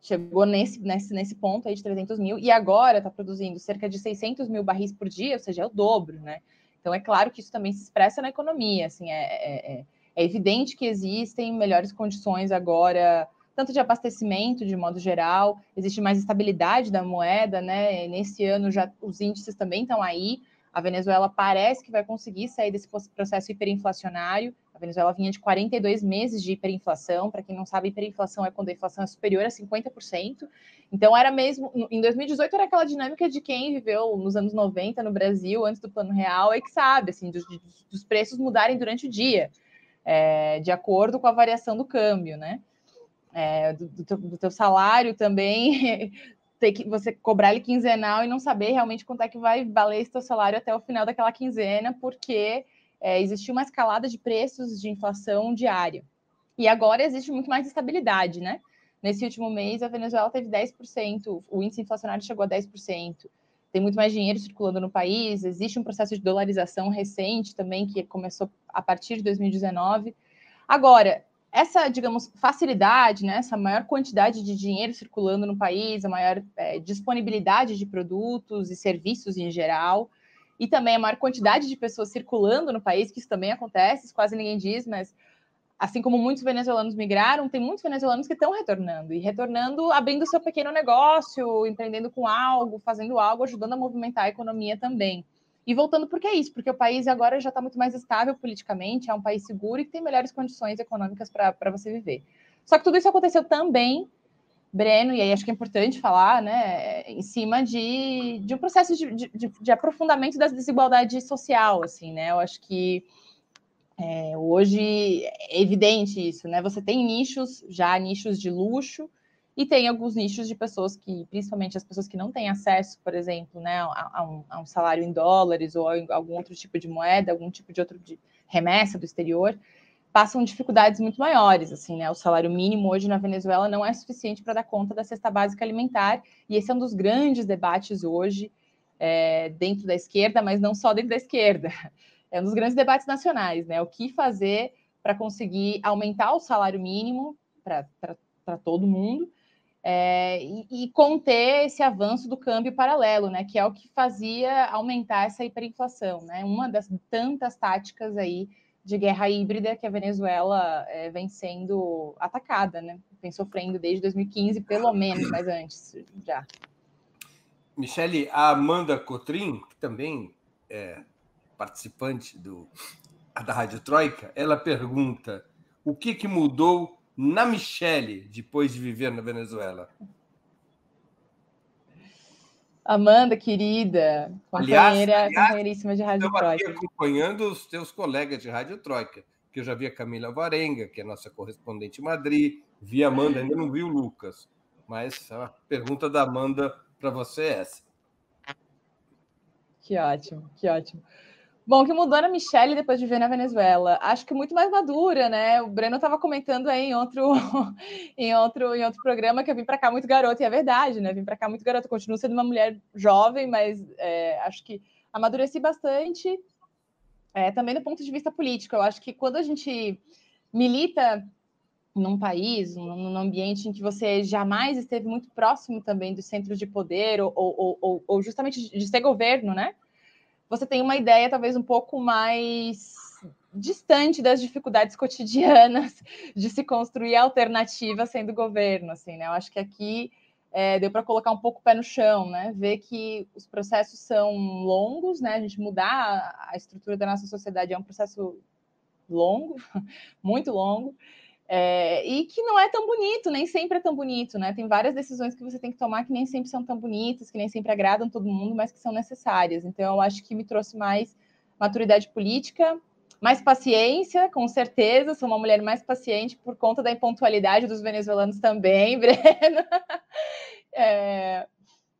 chegou nesse, nesse, nesse ponto aí de 300 mil, e agora está produzindo cerca de 600 mil barris por dia, ou seja, é o dobro, né? Então, é claro que isso também se expressa na economia, assim, é, é, é, é evidente que existem melhores condições agora tanto de abastecimento de modo geral, existe mais estabilidade da moeda, né? Nesse ano já os índices também estão aí. A Venezuela parece que vai conseguir sair desse processo hiperinflacionário. A Venezuela vinha de 42 meses de hiperinflação. Para quem não sabe, hiperinflação é quando a inflação é superior a 50%. Então, era mesmo. Em 2018, era aquela dinâmica de quem viveu nos anos 90 no Brasil, antes do Plano Real, é que sabe, assim, dos, dos preços mudarem durante o dia, é, de acordo com a variação do câmbio, né? é, do, do, teu, salário também, ter que você cobrar ele quinzenal e não saber realmente quanto é que vai valer esse teu salário até o final daquela quinzena, porque é, existiu uma escalada de preços de inflação diária. E agora existe muito mais estabilidade, né? Nesse último mês, a Venezuela teve 10%, o índice inflacionário chegou a 10%. Tem muito mais dinheiro circulando no país, existe um processo de dolarização recente também, que começou a partir de 2019. Agora, essa, digamos, facilidade, né, essa maior quantidade de dinheiro circulando no país, a maior é, disponibilidade de produtos e serviços em geral, e também a maior quantidade de pessoas circulando no país, que isso também acontece, quase ninguém diz, mas assim como muitos venezuelanos migraram, tem muitos venezuelanos que estão retornando, e retornando abrindo seu pequeno negócio, empreendendo com algo, fazendo algo, ajudando a movimentar a economia também. E voltando, por que é isso? Porque o país agora já está muito mais estável politicamente, é um país seguro e tem melhores condições econômicas para você viver. Só que tudo isso aconteceu também, Breno, e aí acho que é importante falar, né, em cima de, de um processo de, de, de aprofundamento da desigualdade social, assim, né? Eu acho que é, hoje é evidente isso, né? Você tem nichos, já nichos de luxo, E tem alguns nichos de pessoas que, principalmente as pessoas que não têm acesso, por exemplo, né, a, a, um, a um, salário em dólares ou algum outro tipo de moeda, algum tipo de outro de remessa do exterior, passam dificuldades muito maiores. Assim, né? O salário mínimo hoje na Venezuela não é suficiente para dar conta da cesta básica alimentar, e esse é um dos grandes debates hoje é, dentro da esquerda, mas não só dentro da esquerda. É um dos grandes debates nacionais, né? O que fazer para conseguir aumentar o salário mínimo para todo mundo é, e, e, conter esse avanço do câmbio paralelo, né, que é o que fazia aumentar essa hiperinflação, né, uma das tantas táticas aí de guerra híbrida que a Venezuela é, vem sendo atacada, né, vem sofrendo desde 2015, pelo menos, mas antes já. Michele, a Amanda Cotrim, que também é participante do, da Rádio Troika, ela pergunta o que, que mudou na Michelle depois de viver na Venezuela? Amanda, querida, companheira, aliás, companheiríssima de Rádio Troika. acompanhando os teus colegas de Rádio Troika, que eu já vi a Camila Varenga, que é nossa correspondente em Madrid, vi a Amanda, ainda não vi o Lucas, mas a pergunta da Amanda para você é essa. Que ótimo, que ótimo. Bom, que mudou na Michelle depois de ver na Venezuela. Acho que muito mais madura, né? O Breno estava comentando aí em outro, em outro, em outro programa que eu vim para cá muito garota, e é verdade, né? Vim para cá muito garota. Continuo sendo uma mulher jovem, mas é, acho que amadureci bastante. É, também do ponto de vista político. Eu acho que quando a gente milita num país, num, ambiente em que você jamais esteve muito próximo também dos centros de poder, ou, ou, ou, ou justamente de ser governo, né? Você tem uma ideia talvez um pouco mais distante das dificuldades cotidianas de se construir alternativa sendo governo, assim, né? Eu acho que aqui é, deu para colocar um pouco o pé no chão, né? Ver que os processos são longos, né? A gente mudar a estrutura da nossa sociedade é um processo longo, muito longo, é, e que não é tão bonito, nem sempre é tão bonito, né? Tem várias decisões que você tem que tomar que nem sempre são tão bonitas, que nem sempre agradam todo mundo, mas que são necessárias. Então, eu acho que me trouxe mais maturidade política, mais paciência, com certeza. Sou uma mulher mais paciente por conta da impontualidade dos venezuelanos também, Breno. É,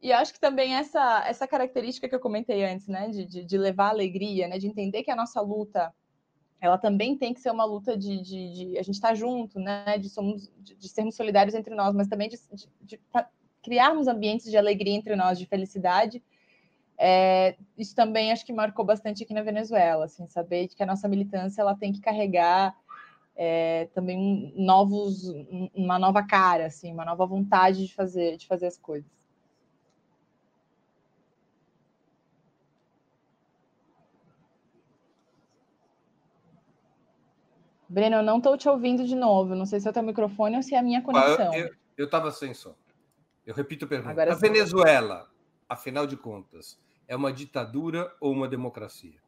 e acho que também essa, essa característica que eu comentei antes, né, de, de, de levar alegria, né, de entender que a nossa luta ela também tem que ser uma luta de, de, de a gente estar tá junto, né? De, somos, de, de, sermos solidários entre nós, mas também de, de criarmos ambientes de alegria entre nós, de felicidade. É, isso também acho que marcou bastante aqui na Venezuela, assim, saber que a nossa militância ela tem que carregar é, também novos, uma nova cara, assim, uma nova vontade de fazer, de fazer as coisas. Breno, eu não estou te ouvindo de novo. Não sei se é o teu microfone ou se é a minha conexão. Eu estava sem som. Eu repito a pergunta. Agora a Venezuela, afinal de contas, é uma ditadura ou uma democracia?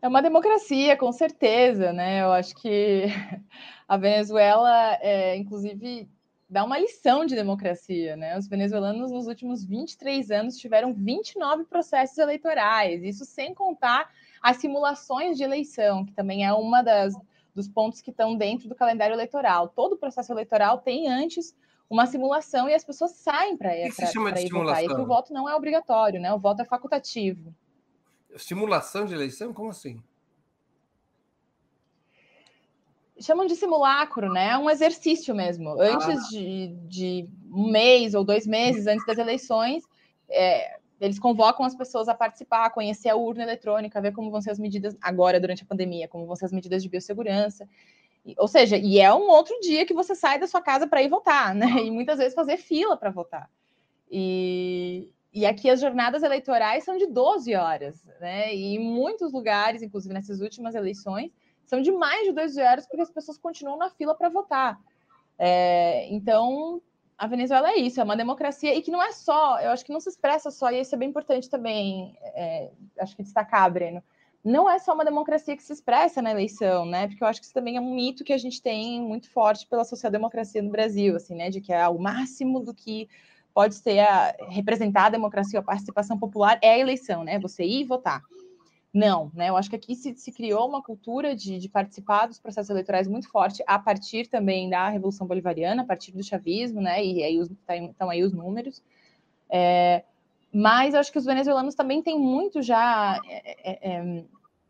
É uma democracia, com certeza, né? Eu acho que a Venezuela, é, inclusive, dá uma lição de democracia, né? Os venezuelanos, nos últimos 23 anos, tiveram 29 processos eleitorais, isso sem contar as simulações de eleição, que também é uma das dos pontos que estão dentro do calendário eleitoral. Todo processo eleitoral tem antes uma simulação e as pessoas saem para ir, votar. E que o voto não é obrigatório, né? O voto é facultativo. Simulação de eleição? Como assim? chamam de simulacro, né? É um exercício mesmo. Antes ah. de, de, um mês ou dois meses antes das eleições, é, eles convocam as pessoas a participar, a conhecer a urna eletrônica, a ver como vão ser as medidas agora durante a pandemia, como vão ser as medidas de biossegurança. Ou seja, e é um outro dia que você sai da sua casa para ir votar, né? E muitas vezes fazer fila para votar. E, e aqui as jornadas eleitorais são de 12 horas, né? E em muitos lugares, inclusive nessas últimas eleições, são de mais de 12 horas porque as pessoas continuam na fila para votar. É, então, a Venezuela é isso, é uma democracia e que não é só, eu acho que não se expressa só, e isso é bem importante também, é, acho que destacar, Breno, não é só uma democracia que se expressa na eleição, né? Porque eu acho que isso também é um mito que a gente tem muito forte pela social-democracia no Brasil, assim, né? De que é o máximo do que pode ser a, representar a democracia, a participação popular é a eleição, né? Você ir votar. Não, né? Eu acho que aqui se, se criou uma cultura de, de, participar dos processos eleitorais muito forte, a partir também da Revolução Bolivariana, a partir do chavismo, né? E aí estão tá tá aí os números. É, mas eu acho que os venezuelanos também têm muito já é, é, é,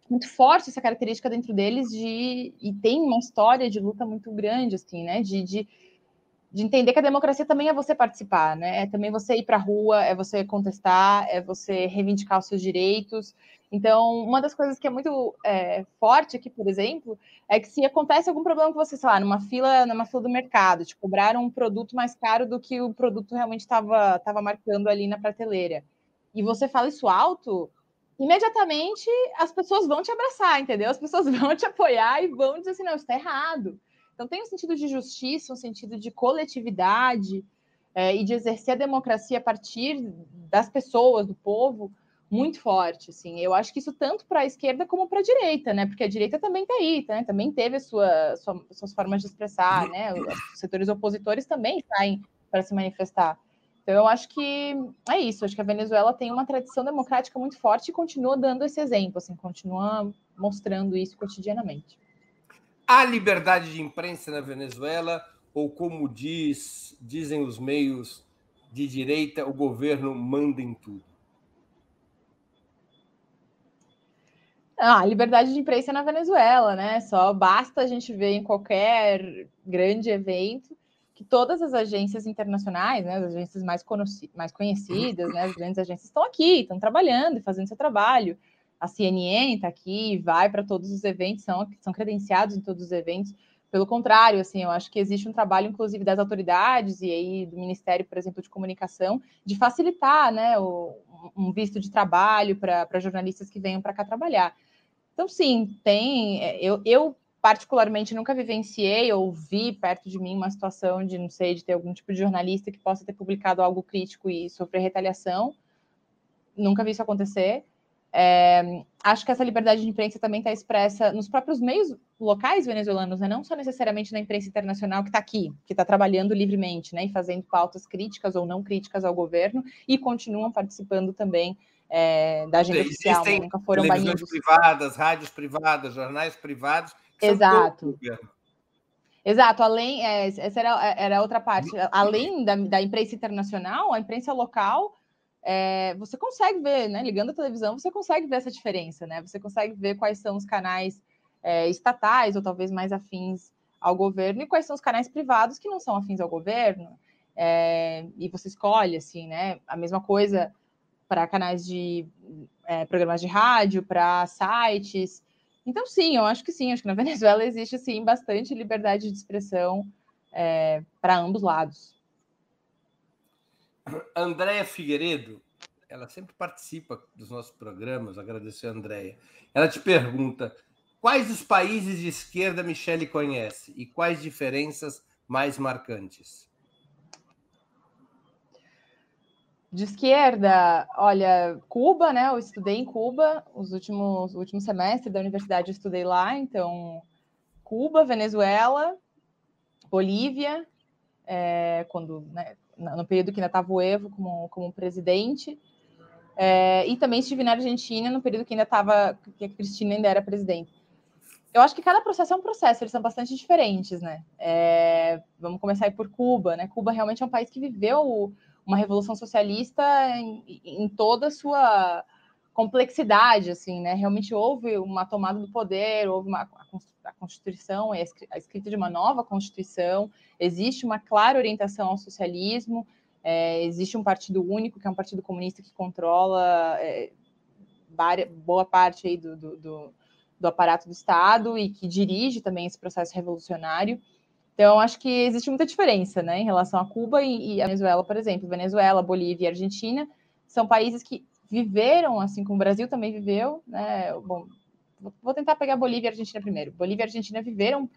muito forte essa característica dentro deles de e tem uma história de luta muito grande, assim, né? De, de, de entender que a democracia também é você participar, né? É também você ir para a rua, é você contestar, é você reivindicar os seus direitos. Então, uma das coisas que é muito é, forte aqui, por exemplo, é que se acontece algum problema com você, sei lá, numa fila, numa fila do mercado, te cobraram um produto mais caro do que o produto realmente estava tava marcando ali na prateleira, e você fala isso alto, imediatamente as pessoas vão te abraçar, entendeu? As pessoas vão te apoiar e vão dizer assim, não, está errado. Então tem um sentido de justiça, um sentido de coletividade é, e de exercer a democracia a partir das pessoas, do povo, muito forte, assim. Eu acho que isso tanto para a esquerda como para a direita, né? Porque a direita também está aí, né? Também teve sua, sua, suas formas de expressar, né? Os setores opositores também saem para se manifestar. Então, eu acho que é isso. Acho que a Venezuela tem uma tradição democrática muito forte e continua dando esse exemplo, assim, continua mostrando isso cotidianamente. Há liberdade de imprensa na Venezuela, ou como diz, dizem os meios de direita, o governo manda em tudo? Ah, liberdade de imprensa na Venezuela, né? Só basta a gente ver em qualquer grande evento que todas as agências internacionais, né, as agências mais, mais conhecidas, né, as grandes agências estão aqui, estão trabalhando e fazendo seu trabalho. A CNN está aqui, vai para todos os eventos, são, são credenciados em todos os eventos. Pelo contrário, assim, eu acho que existe um trabalho, inclusive, das autoridades e aí do Ministério, por exemplo, de Comunicação, de facilitar, né, o, um visto de trabalho para jornalistas que venham para cá trabalhar. Então, sim, tem. É, eu, eu, particularmente, nunca vivenciei ou vi perto de mim uma situação de, não sei, de ter algum tipo de jornalista que possa ter publicado algo crítico e sofrer retaliação. Nunca vi isso acontecer. É, acho que essa liberdade de imprensa também está expressa nos próprios meios locais venezuelanos, né? não só necessariamente na imprensa internacional que está aqui, que está trabalhando livremente, né? e fazendo pautas críticas ou não críticas ao governo, e continuam participando também é, da agenda Existem oficial, né? nunca foram banidos. privadas, rádios privadas, jornais privados. Exato. Exato, além, é, essa era, era outra parte. Além da, da imprensa internacional, a imprensa local é, você consegue ver, né? Ligando a televisão, você consegue ver essa diferença, né? Você consegue ver quais são os canais é, estatais ou talvez mais afins ao governo e quais são os canais privados que não são afins ao governo. É, e você escolhe, assim, né? A mesma coisa para canais de é, programas de rádio, para sites. Então, sim, eu acho que sim, acho que na Venezuela existe sim bastante liberdade de expressão é, para ambos lados. Andréia Figueiredo, ela sempre participa dos nossos programas, agradecer a Andréia. Ela te pergunta: quais os países de esquerda Michele conhece e quais diferenças mais marcantes? De esquerda, olha, Cuba, né? Eu estudei em Cuba, os últimos, último semestre da universidade eu estudei lá, então Cuba, Venezuela, Bolívia, é, quando né, no período que ainda estava o Evo como, como presidente, é, e também estive na Argentina no período que ainda estava, que a Cristina ainda era presidente. Eu acho que cada processo é um processo, eles são bastante diferentes, né? É, vamos começar por Cuba, né? Cuba realmente é um país que viveu uma revolução socialista em, em toda a sua complexidade, assim, né? Realmente houve uma tomada do poder, houve uma a Constituição, a escrita de uma nova Constituição, existe uma clara orientação ao socialismo, é, existe um partido único, que é um partido comunista que controla é, boa parte aí do, do, do, do, aparato do Estado e que dirige também esse processo revolucionário. Então, acho que existe muita diferença né, em relação a Cuba e, e a Venezuela, por exemplo. Venezuela, Bolívia e Argentina são países que viveram, assim como o Brasil também viveu, né? Bom, vou tentar pegar Bolívia e Argentina primeiro. Bolívia e Argentina viveram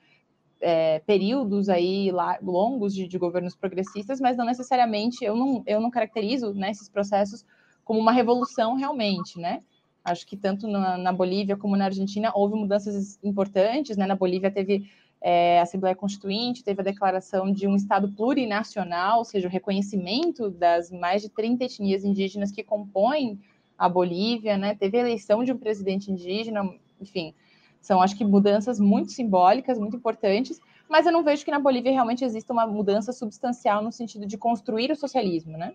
é, períodos aí longos de, de, governos progressistas, mas não necessariamente, eu não, eu não caracterizo né, esses processos como uma revolução realmente, né? Acho que tanto na, na Bolívia como na Argentina houve mudanças importantes, né? Na Bolívia teve é, a Assembleia Constituinte, teve a declaração de um Estado plurinacional, ou seja, o reconhecimento das mais de 30 etnias indígenas que compõem a Bolívia, né? Teve a eleição de um presidente indígena, enfim, são acho que mudanças muito simbólicas, muito importantes, mas eu não vejo que na Bolívia realmente exista uma mudança substancial no sentido de construir o socialismo, né?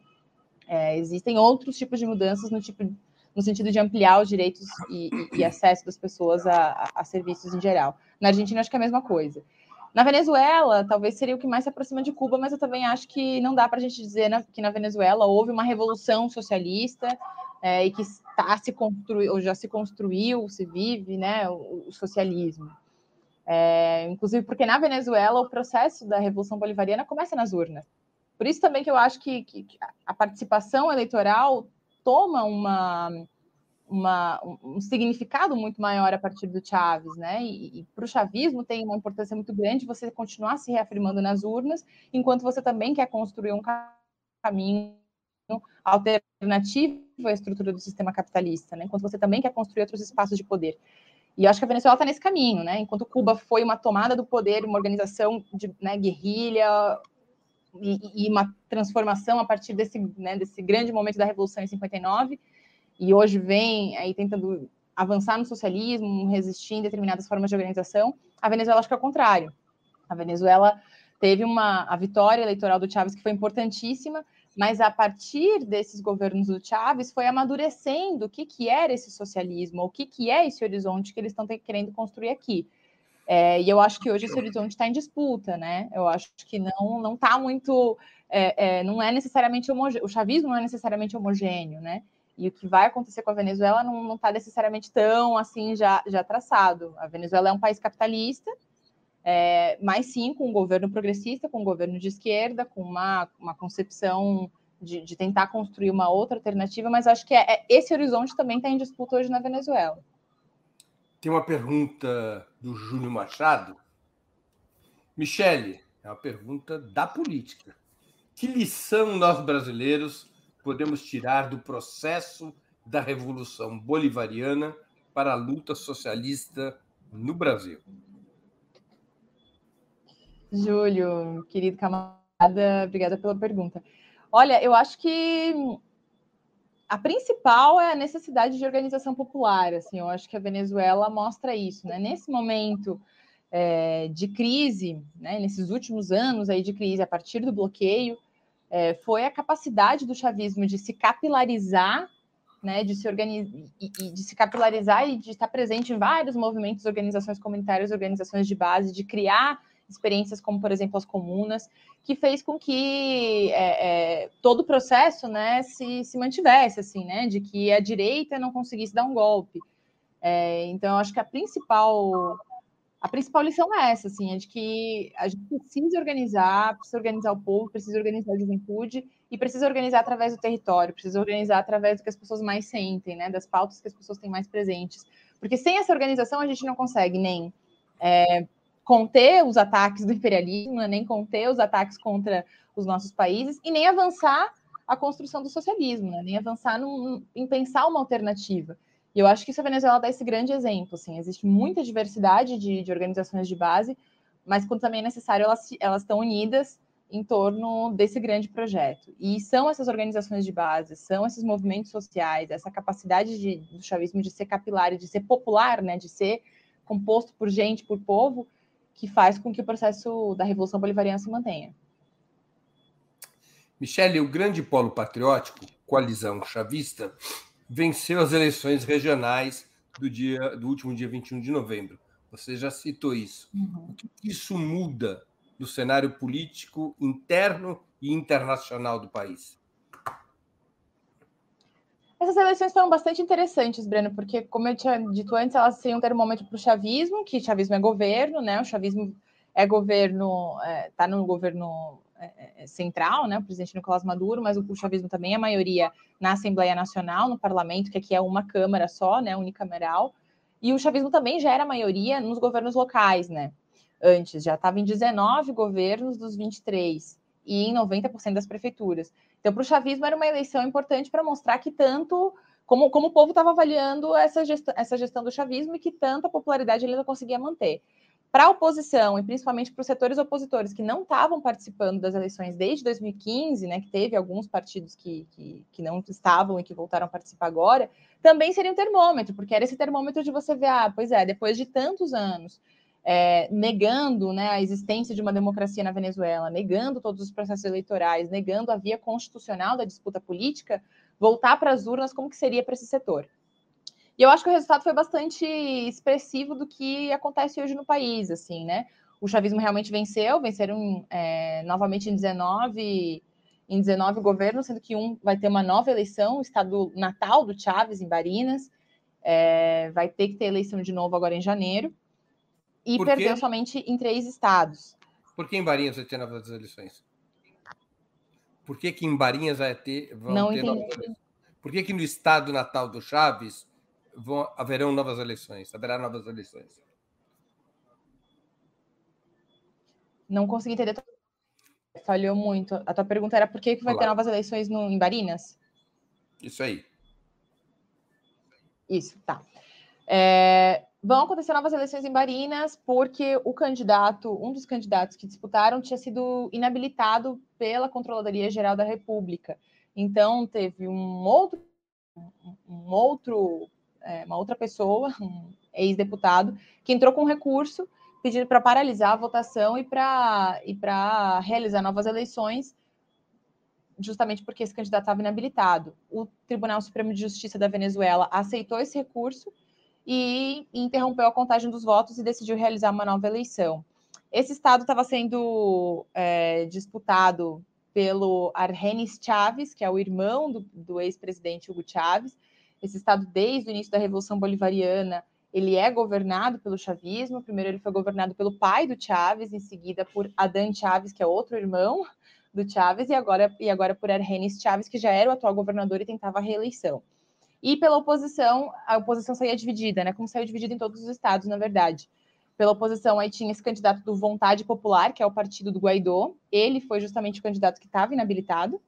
É, existem outros tipos de mudanças no tipo no sentido de ampliar os direitos e, e, e acesso das pessoas a, a, serviços em geral. Na Argentina, acho que é a mesma coisa. Na Venezuela, talvez seria o que mais se aproxima de Cuba, mas eu também acho que não dá para a gente dizer que na Venezuela houve uma revolução socialista é, e que está se construiu, ou já se construiu, se vive, né, o, o socialismo. É, inclusive porque na Venezuela o processo da Revolução Bolivariana começa nas urnas. Por isso também que eu acho que, que a participação eleitoral toma uma, uma, um significado muito maior a partir do Chaves, né? E, e para o chavismo tem uma importância muito grande você continuar se reafirmando nas urnas, enquanto você também quer construir um caminho alternativo à estrutura do sistema capitalista, né? Enquanto você também quer construir outros espaços de poder. E acho que a Venezuela está nesse caminho, né? Enquanto Cuba foi uma tomada do poder, uma organização de né, guerrilha, e, e, uma transformação a partir desse, né, desse grande momento da Revolução em 59, e hoje vem aí tentando avançar no socialismo, resistir em determinadas formas de organização, a Venezuela acho que é o contrário. A Venezuela teve uma a vitória eleitoral do Chávez que foi importantíssima, mas a partir desses governos do Chávez foi amadurecendo o que, que era esse socialismo, o que, que é esse horizonte que eles estão querendo construir aqui. É, e eu acho que hoje esse horizonte está em disputa, né? Eu acho que não não está muito, é, é, não é necessariamente homogêneo, o chavismo não é necessariamente homogêneo, né? E o que vai acontecer com a Venezuela não está necessariamente tão assim já, já traçado. A Venezuela é um país capitalista, é, mas sim com um governo progressista, com um governo de esquerda, com uma, uma concepção de, de tentar construir uma outra alternativa, mas acho que é, é esse horizonte também está em disputa hoje na Venezuela. Tem uma pergunta do Júnior Machado. Michele, é uma pergunta da política. Que lição nós brasileiros podemos tirar do processo da Revolução Bolivariana para a luta socialista no Brasil? Júlio, querido camarada, obrigada pela pergunta. Olha, eu acho que a principal é a necessidade de organização popular. Assim, eu acho que a Venezuela mostra isso, né? Nesse momento é, de crise, né, nesses últimos anos aí de crise, a partir do bloqueio, é, foi a capacidade do chavismo de se capilarizar, né, de se organizar e, e de se capilarizar e de estar presente em vários movimentos, organizações comunitárias, organizações de base, de criar experiências como, por exemplo, as comunas, que fez com que é, é, todo o processo né, se, se mantivesse, assim, né, de que a direita não conseguisse dar um golpe. É, então, acho que a principal a principal lição é essa, assim, é de que a gente precisa organizar, precisa organizar o povo, precisa organizar a juventude e precisa organizar através do território, precisa organizar através do que as pessoas mais sentem, né, das pautas que as pessoas têm mais presentes. Porque sem essa organização a gente não consegue nem é, conter os ataques do imperialismo, né, nem conter os ataques contra os nossos países e nem avançar a construção do socialismo, né, nem avançar num, em pensar uma alternativa. E eu acho que isso a Venezuela dá esse grande exemplo. Assim, existe muita diversidade de, de organizações de base, mas quando também é necessário, elas, elas estão unidas em torno desse grande projeto. E são essas organizações de base, são esses movimentos sociais, essa capacidade de, do chavismo de ser capilar, de ser popular, né, de ser composto por gente, por povo, que faz com que o processo da Revolução Bolivariana se mantenha. Michele, o grande polo patriótico, coalizão chavista, venceu as eleições regionais do, dia, do último dia 21 de novembro. Você já citou isso. Uhum. O que isso muda no cenário político interno e internacional do país? Essas eleições foram bastante interessantes, Breno, porque, como eu tinha dito antes, elas seriam um momento para o chavismo, que chavismo é governo, né? O chavismo é governo, está é, tá no governo é, é, central, né? O presidente Nicolás Maduro, mas o, o chavismo também é maioria na Assembleia Nacional, no parlamento, que aqui é uma câmara só, né? Unicameral. E o chavismo também já era maioria nos governos locais, né? Antes, já estava em 19 governos dos 23 e em 90% das prefeituras. Então, para o chavismo era uma eleição importante para mostrar que tanto como, como o povo estava avaliando essa gestão, essa gestão do chavismo e que tanta popularidade ele não conseguia manter. Para a oposição, e principalmente para os setores opositores que não estavam participando das eleições desde 2015, né, que teve alguns partidos que, que, que, não estavam e que voltaram a participar agora, também seria um termômetro, porque era esse termômetro de você ver, ah, pois é, depois de tantos anos é, negando né, a existência de uma democracia na Venezuela, negando todos os processos eleitorais, negando a via constitucional da disputa política, voltar para as urnas, como que seria para esse setor? E eu acho que o resultado foi bastante expressivo do que acontece hoje no país, assim, né? O chavismo realmente venceu, venceram é, novamente em 19, em 19 governos, sendo que um vai ter uma nova eleição, o estado natal do Chaves, em Barinas, é, vai ter que ter eleição de novo agora em janeiro, e Por perdeu somente em três estados. Por que em Barinas vai ter novas eleições? Por que, que em Barinhas vai ter, vão Não ter entendi. novas eleições? Por que, que no estado natal do Chaves vão, haverão novas eleições? Haverá novas eleições? Não consegui entender. Falhou muito. A tua pergunta era por que, que vai Olá. ter novas eleições no, em Barinas? Isso aí. Isso, tá. É, vão acontecer novas eleições em Barinas porque o candidato, um dos candidatos que disputaram, tinha sido inabilitado pela Controladoria Geral da República. Então teve um outro, um outro é, uma outra pessoa, um ex-deputado, que entrou com um recurso pedindo para paralisar a votação e para e realizar novas eleições, justamente porque esse candidato estava inabilitado. O Tribunal Supremo de Justiça da Venezuela aceitou esse recurso e interrompeu a contagem dos votos e decidiu realizar uma nova eleição. Esse estado estava sendo é, disputado pelo Argenis Chaves, que é o irmão do, do ex-presidente Hugo Chaves, esse estado, desde o início da Revolução Bolivariana, ele é governado pelo chavismo. Primeiro ele foi governado pelo pai do Chávez, em seguida por Adán Chávez, que é outro irmão do Chávez, e agora, e agora por Argenis Chávez, que já era o atual governador e tentava a reeleição. E pela oposição, a oposição saía dividida, né? Como saiu dividida em todos os estados, na verdade. Pela oposição, aí tinha esse candidato do Vontade Popular, que é o partido do Guaidó. Ele foi justamente o candidato que estava inabilitado.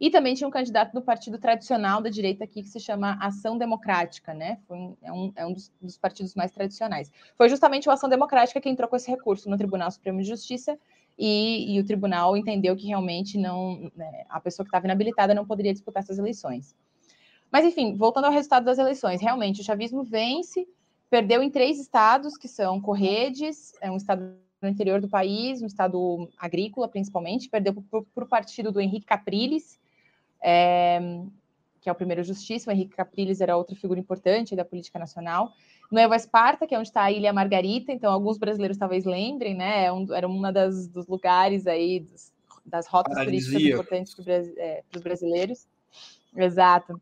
E também tinha um candidato do partido tradicional da direita aqui, que se chama Ação Democrática, né? Foi, é um, é um dos, dos, partidos mais tradicionais. Foi justamente o Ação Democrática que entrou com esse recurso no Tribunal Supremo de Justiça e, e o tribunal entendeu que realmente não né, a pessoa que estava inabilitada não poderia disputar essas eleições. Mas, enfim, voltando ao resultado das eleições, realmente o chavismo vence, perdeu em três estados, que são Corredes, é um estado no interior do país, um estado agrícola principalmente, perdeu para o partido do Henrique Capriles, é, que é o primeiro justiça, o Henrique Capriles era outra figura importante da política nacional. Nueva Esparta, que é onde está a Ilha Margarita, então alguns brasileiros talvez lembrem, né? É um, era uma das, dos lugares aí, das rotas turísticas importantes para é, os brasileiros. Exato.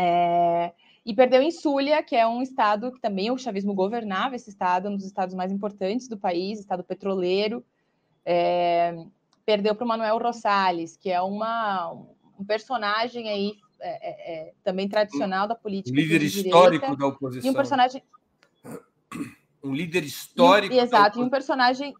É, e perdeu em Súlia, que é um estado que também o chavismo governava, esse estado, um dos estados mais importantes do país, estado petroleiro. É, perdeu para o Manuel Rosales, que é uma, um personagem aí é, é, é, também tradicional da política. Um líder histórico da oposição. E um personagem. Um líder histórico. E, exato, e um personagem.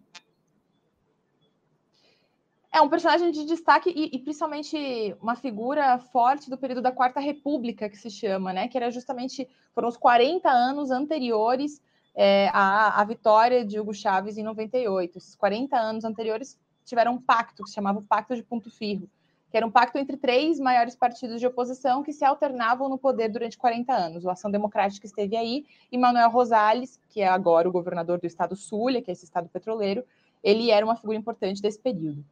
É um personagem de destaque e, e, principalmente uma figura forte do período da Quarta República, que se chama, né? Que era justamente foram os 40 anos anteriores é, à, à vitória de Hugo Chávez em 98. Esses 40 anos anteriores tiveram um pacto que se chamava o Pacto de Ponto Firro, que era um pacto entre três maiores partidos de oposição que se alternavam no poder durante 40 anos. O Ação Democrática esteve aí e Manuel Rosales, que é agora o governador do estado Zulia, que é esse estado petroleiro, ele era uma figura importante desse período.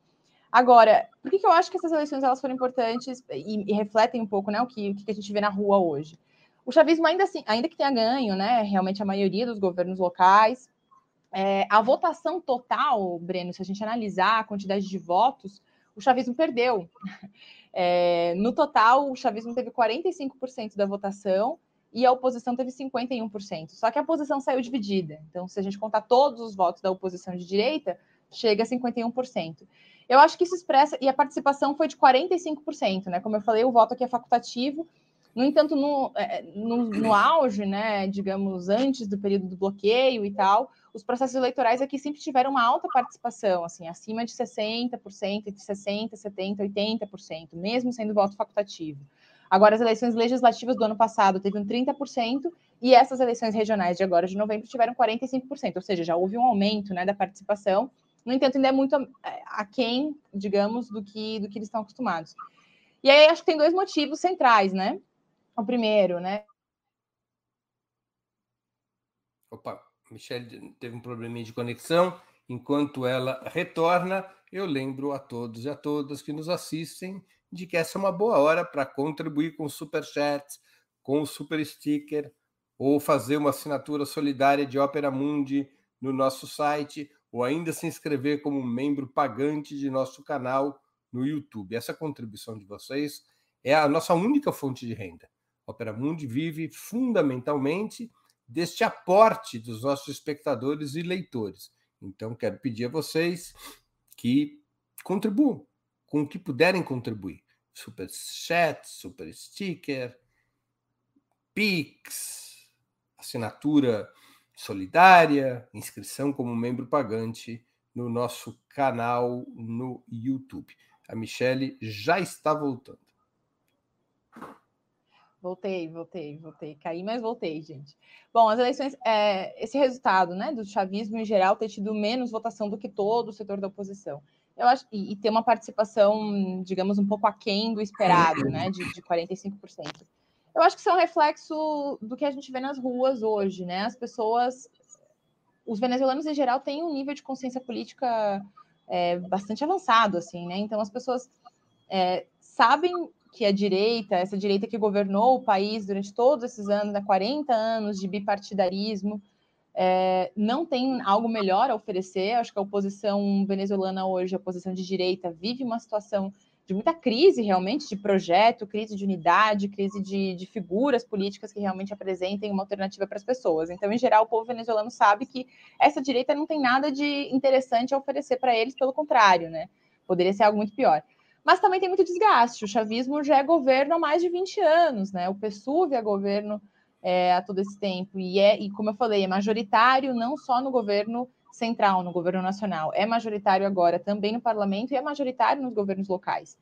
Agora, por que, que eu acho que essas eleições elas foram importantes e, e refletem um pouco né, o, que, o que a gente vê na rua hoje? O chavismo, ainda assim, ainda que tenha ganho, né, realmente a maioria dos governos locais, é, a votação total, Breno, se a gente analisar a quantidade de votos, o chavismo perdeu. É, no total, o chavismo teve 45% da votação e a oposição teve 51%. Só que a oposição saiu dividida. Então, se a gente contar todos os votos da oposição de direita, chega a 51%. Eu acho que isso expressa, e a participação foi de 45%, né? Como eu falei, o voto aqui é facultativo. No entanto, no, é, no, no auge, né, digamos, antes do período do bloqueio e tal, os processos eleitorais aqui sempre tiveram uma alta participação, assim, acima de 60%, entre 60%, 70%, 80%, mesmo sendo voto facultativo. Agora, as eleições legislativas do ano passado teve um 30% E essas eleições regionais de agora, de novembro, tiveram 45%, ou seja, já houve um aumento né, da participação. No entanto, ainda é muito é, aquém, digamos, do que, do que eles estão acostumados. E aí, acho que tem dois motivos centrais, né? O primeiro, né? Opa, Michelle teve um probleminha de conexão. Enquanto ela retorna, eu lembro a todos e a todas que nos assistem de que essa é uma boa hora para contribuir com o Super Chat, com o Super Sticker, ou fazer uma assinatura solidária de Opera Mundi no nosso site, ou ainda se inscrever como membro pagante de nosso canal no YouTube. Essa contribuição de vocês é a nossa única fonte de renda. A Opera Mundi vive fundamentalmente deste aporte dos nossos espectadores e leitores. Então, quero pedir a vocês que contribuam com o que puderem contribuir. Super chat, super sticker, Pix, assinatura solidária, inscrição como membro pagante no nosso canal no YouTube. A Michele já está voltando. Voltei, voltei, voltei. Caí, mas voltei, gente. Bom, as eleições, é, esse resultado né, do chavismo em geral ter tido menos votação do que todo o setor da oposição. Eu acho, e, e ter uma participação, digamos, um pouco aquém do esperado, né, de, de 45%. Eu acho que isso é um reflexo do que a gente vê nas ruas hoje, né? As pessoas, os venezuelanos em geral têm um nível de consciência política é, bastante avançado, assim, né? Então as pessoas é, sabem que a direita, essa direita que governou o país durante todos esses anos, há 40 anos de bipartidarismo, é, não tem algo melhor a oferecer. Acho que a oposição venezuelana hoje, a oposição de direita, vive uma situação de muita crise realmente, de projeto, crise de unidade, crise de, de figuras políticas que realmente apresentem uma alternativa para as pessoas. Então, em geral, o povo venezuelano sabe que essa direita não tem nada de interessante a oferecer para eles, pelo contrário, né? Poderia ser algo muito pior mas também tem muito desgaste. O chavismo já é governo há mais de 20 anos, né? O PSUV é governo é, há todo esse tempo, e é, e como eu falei, é majoritário não só no governo central, no governo nacional, é majoritário agora também no parlamento e é majoritário nos governos locais.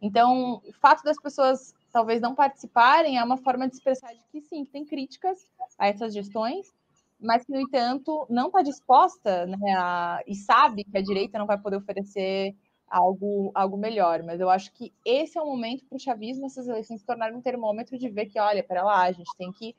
Então, o fato das pessoas talvez não participarem é uma forma de expressar de que sim, que tem críticas a essas gestões, mas que, no entanto, não está disposta né, a, e sabe que a direita não vai poder oferecer algo, algo melhor. Mas eu acho que esse é o momento para o chavismo, essas eleições, se tornarem um termômetro de ver que, olha, para lá, a gente tem que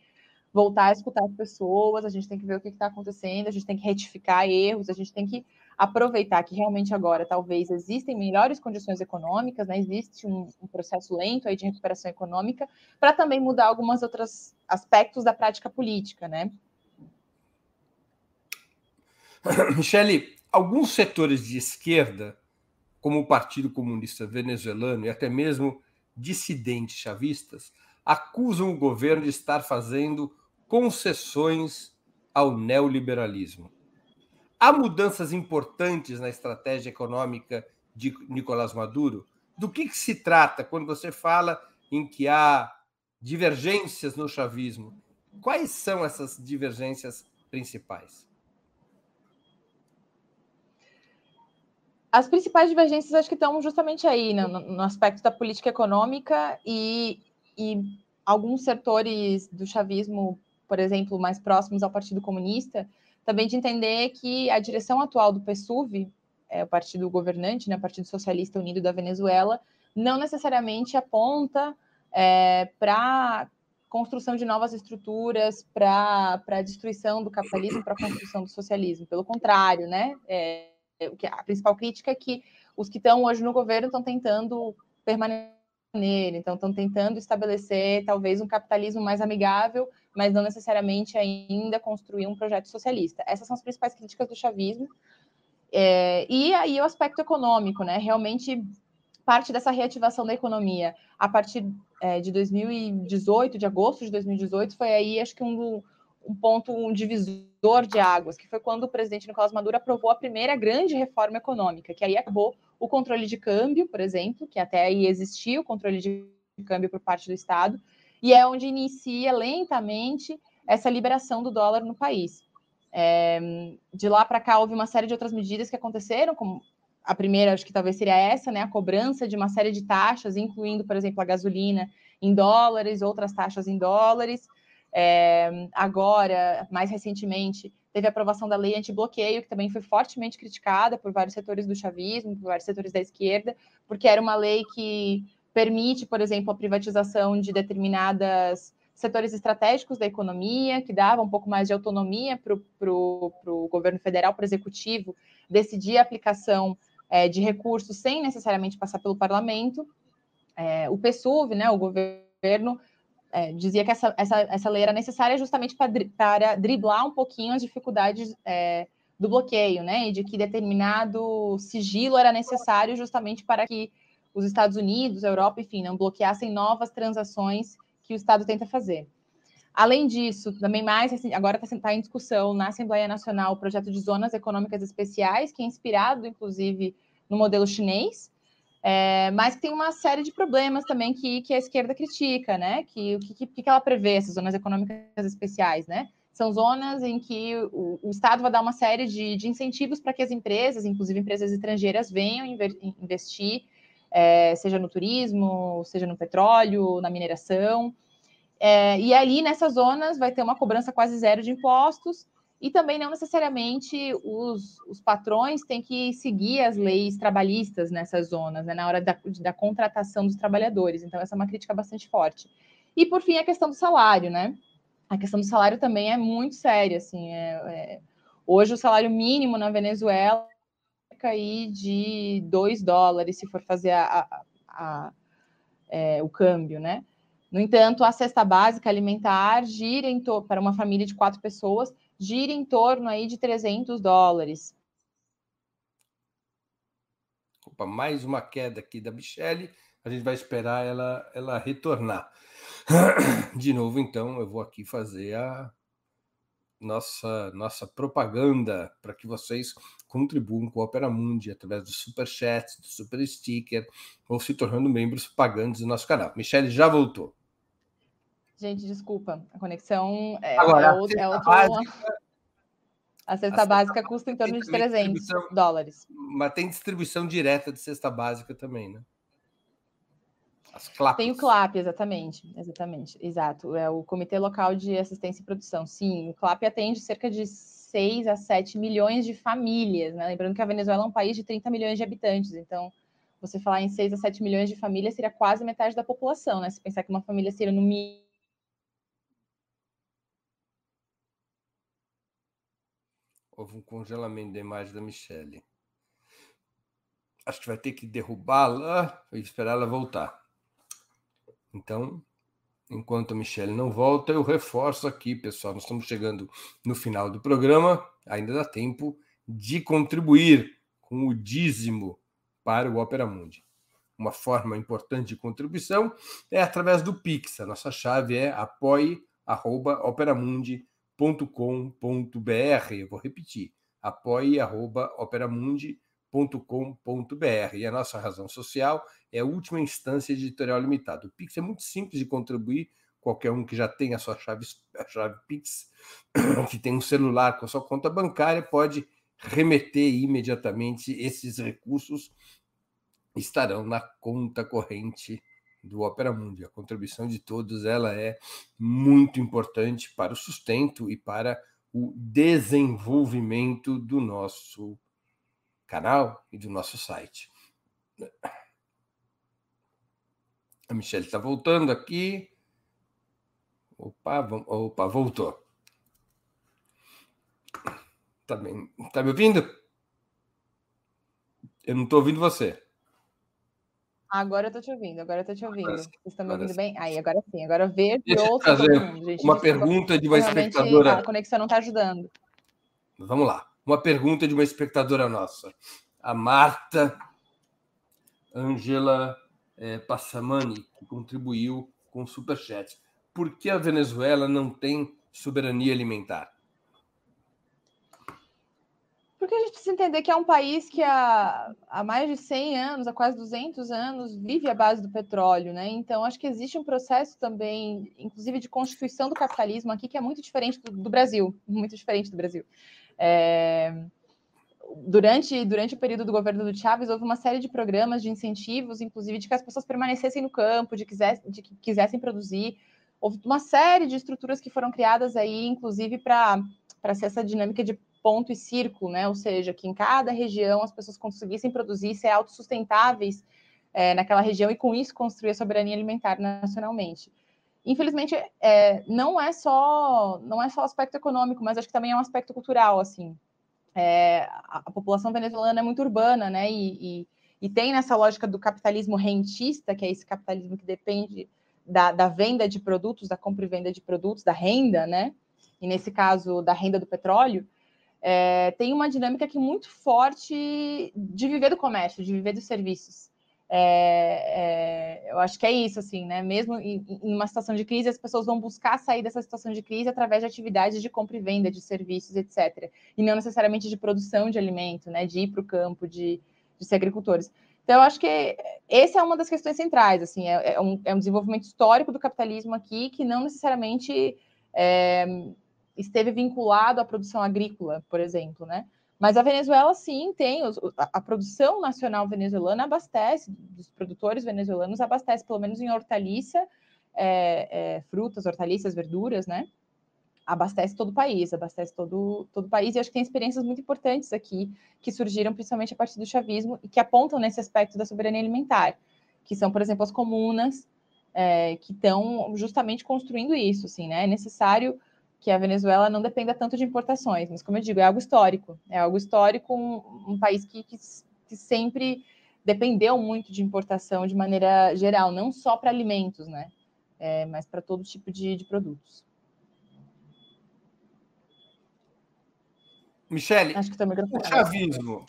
voltar a escutar as pessoas, a gente tem que ver o que está acontecendo, a gente tem que retificar erros, a gente tem que aproveitar que realmente agora talvez existem melhores condições econômicas, né? existe um, um processo lento aí de recuperação econômica, para também mudar alguns outros aspectos da prática política, né? Michele, alguns setores de esquerda como o Partido Comunista Venezuelano e até mesmo dissidentes chavistas, acusam o governo de estar fazendo concessões ao neoliberalismo. Há mudanças importantes na estratégia econômica de Nicolás Maduro? Do que, que se trata quando você fala em que há divergências no chavismo? Quais são essas divergências principais? as principais divergências acho que estão justamente aí, né, no, no, aspecto da política econômica e, e alguns setores do chavismo, por exemplo, mais próximos ao Partido Comunista, também de entender que a direção atual do PSUV, é, o partido governante, né, Partido Socialista Unido da Venezuela, não necessariamente aponta é, para construção de novas estruturas, para a destruição do capitalismo, para a construção do socialismo. Pelo contrário, né? É, a principal crítica é que os que estão hoje no governo estão tentando permanecer nele, então estão tentando estabelecer talvez um capitalismo mais amigável, mas não necessariamente ainda construir um projeto socialista. Essas são as principais críticas do chavismo. É, e aí o aspecto econômico, né? Realmente parte dessa reativação da economia a partir é, de 2018, de agosto de 2018, foi aí acho que um, um ponto, um divisor de águas, que foi quando o presidente Nicolás Maduro aprovou a primeira grande reforma econômica, que aí acabou o controle de câmbio, por exemplo, que até aí existia o controle de câmbio por parte do Estado, e é onde inicia lentamente essa liberação do dólar no país. É, de lá para cá houve uma série de outras medidas que aconteceram, como a primeira, acho que talvez seria essa, né, a cobrança de uma série de taxas, incluindo, por exemplo, a gasolina em dólares, outras taxas em dólares, É, agora, mais recentemente, teve a aprovação da lei anti-bloqueio, que também foi fortemente criticada por vários setores do chavismo, por vários setores da esquerda, porque era uma lei que permite, por exemplo, a privatização de determinadas setores estratégicos da economia, que dava um pouco mais de autonomia para o governo federal, para o executivo, decidir a aplicação é, de recursos sem necessariamente passar pelo parlamento. É, o PSUV, né, o governo, é, dizia que essa, essa, essa lei era necessária justamente para, para driblar um pouquinho as dificuldades é, do bloqueio, né, e de que determinado sigilo era necessário justamente para que os Estados Unidos, a Europa, enfim, não bloqueassem novas transações que o Estado tenta fazer. Além disso, também mais, agora está tá em discussão na Assembleia Nacional o projeto de zonas econômicas especiais, que é inspirado, inclusive, no modelo chinês, é, mas que tem uma série de problemas também que, que a esquerda critica, né? Que o que, que, ela prevê, essas zonas econômicas especiais, né? São zonas em que o, o Estado vai dar uma série de, de incentivos para que as empresas, inclusive empresas estrangeiras, venham investir é, seja no turismo, seja no petróleo, na mineração. É, e ali nessas zonas vai ter uma cobrança quase zero de impostos, e também não necessariamente os, os patrões têm que seguir as leis trabalhistas nessas zonas, né, na hora da, da contratação dos trabalhadores. Então, essa é uma crítica bastante forte. E, por fim, a questão do salário, né? A questão do salário também é muito séria, assim. É, é... Hoje, o salário mínimo na Venezuela aí de 2 dólares, se for fazer a, a, a, é, o câmbio, né? No entanto, a cesta básica alimentar gira em para uma família de quatro pessoas, gira em torno aí de 300 dólares. Opa, mais uma queda aqui da Michelle. A gente vai esperar ela, ela retornar. De novo, então, eu vou aqui fazer a nossa, nossa propaganda para que vocês contribuam com o Opera Mundi através do Super Chat, do Super Sticker, ou se tornando membros pagantes do nosso canal. Michele já voltou. Gente, desculpa, a conexão é, Agora, é, outro, é outro... Básica, a cesta a básica cesta custa em torno de 300 dólares. Mas tem distribuição direta de cesta básica também, né? As CLAPs. Tem o CLAP, exatamente. Exatamente, exato. É o Comitê Local de Assistência e Produção. Sim, o CLAP atende cerca de 6 a 7 milhões de famílias, né? Lembrando que a Venezuela é um país de 30 milhões de habitantes, então você falar em 6 a 7 milhões de famílias seria quase metade da população, né? Se pensar que uma família seria no mínimo Houve um congelamento da imagem da Michelle. Acho que vai ter que derrubá-la e esperar ela voltar. Então, enquanto a Michelle não volta, eu reforço aqui, pessoal. Nós estamos chegando no final do programa, ainda dá tempo de contribuir com o dízimo para o Opera Mundi. Uma forma importante de contribuição é através do Pix. A nossa chave é apoie.operamundi.com.br. Eu vou repetir: apoie.operamundi.com.br pix.com.br. E a nossa razão social é a última instância editorial limitada. O Pix é muito simples de contribuir, qualquer um que já tem a sua chave, a chave Pix, que tem um celular com a sua conta bancária, pode remeter imediatamente esses recursos estarão na conta corrente do Opera Mundi. A contribuição de todos ela é muito importante para o sustento e para o desenvolvimento do nosso canal e do nosso site. A Michelle está voltando aqui. Opa, opa, voltou. Tá bem. Tá me ouvindo? Eu não estou ouvindo você. Agora eu tô te ouvindo, agora eu tô te ouvindo. Vocês estão me ouvindo sim. bem? Aí, agora sim, agora vejo e ouço todo mundo, gente. Uma pergunta de uma espectadora. A conexão não está ajudando. Vamos lá. Uma pergunta de uma espectadora nossa a Marta Angela é, Passamani, que contribuiu com o Superchat. Por que a Venezuela não tem soberania alimentar? Porque a gente precisa entender que é um país que há, há mais de 100 anos, há quase 200 anos, vive à base do petróleo, né? Então, acho que existe um processo também, inclusive de constituição do capitalismo aqui, que é muito diferente do, do Brasil, muito diferente do Brasil. É durante, durante o período do governo do Chávez, houve uma série de programas de incentivos, inclusive de que as pessoas permanecessem no campo, de, quiser, de que quisessem produzir houve uma série de estruturas que foram criadas aí, inclusive para ser essa dinâmica de ponto e círculo, né? Ou seja, que em cada região as pessoas conseguissem produzir, ser autossustentáveis é, naquela região e com isso construir a soberania alimentar nacionalmente. Infelizmente, é, não é só não é só aspecto econômico, mas acho que também é um aspecto cultural, assim. É, a, a, população venezuelana é muito urbana, né? E, e, e, tem nessa lógica do capitalismo rentista, que é esse capitalismo que depende da, da venda de produtos, da compra e venda de produtos, da renda, né? E nesse caso, da renda do petróleo, é, tem uma dinâmica que é muito forte de viver do comércio, de viver dos serviços. É, é, eu acho que é isso, assim, né? Mesmo em, em, uma situação de crise, as pessoas vão buscar sair dessa situação de crise através de atividades de compra e venda de serviços, etc. E não necessariamente de produção de alimento, né? De ir para o campo, de, de ser agricultores. Então, eu acho que essa é uma das questões centrais, assim, é, é, um, é um, desenvolvimento histórico do capitalismo aqui que não necessariamente é, esteve vinculado à produção agrícola, por exemplo, né? Mas a Venezuela, sim, tem. a, produção nacional venezuelana abastece, dos produtores venezuelanos, abastece, pelo menos em hortaliça, é, é, frutas, hortaliças, verduras, né? Abastece todo o país, abastece todo, todo o país. E acho que tem experiências muito importantes aqui, que surgiram principalmente a partir do chavismo e que apontam nesse aspecto da soberania alimentar, que são, por exemplo, as comunas, é, que estão justamente construindo isso, assim, né? É necessário que a Venezuela não dependa tanto de importações, mas como eu digo, é algo histórico, é algo histórico, um, um país que, que, que, sempre dependeu muito de importação de maneira geral, não só para alimentos, né, é, mas para todo tipo de, de produtos. Michele, o chavismo,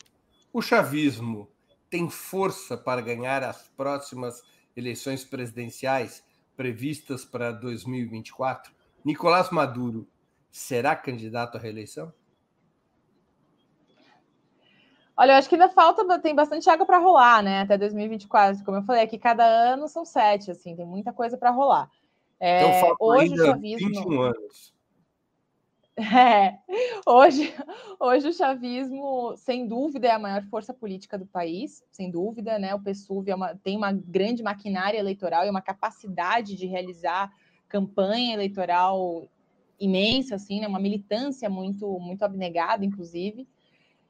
o chavismo tem força para ganhar as próximas eleições presidenciais previstas para 2024? Nicolás Maduro será candidato à reeleição? Olha, eu acho que ainda falta, tem bastante água para rolar, né? Até 2024. Como eu falei, aqui cada ano são sete, assim, tem muita coisa para rolar. É, então hoje o chavismo. 21 anos. É, hoje, hoje o chavismo, sem dúvida, é a maior força política do país, sem dúvida, né? O PSUV é uma, tem uma grande maquinária eleitoral e uma capacidade de realizar campanha eleitoral imensa, assim, né? Uma militância muito, muito abnegada, inclusive.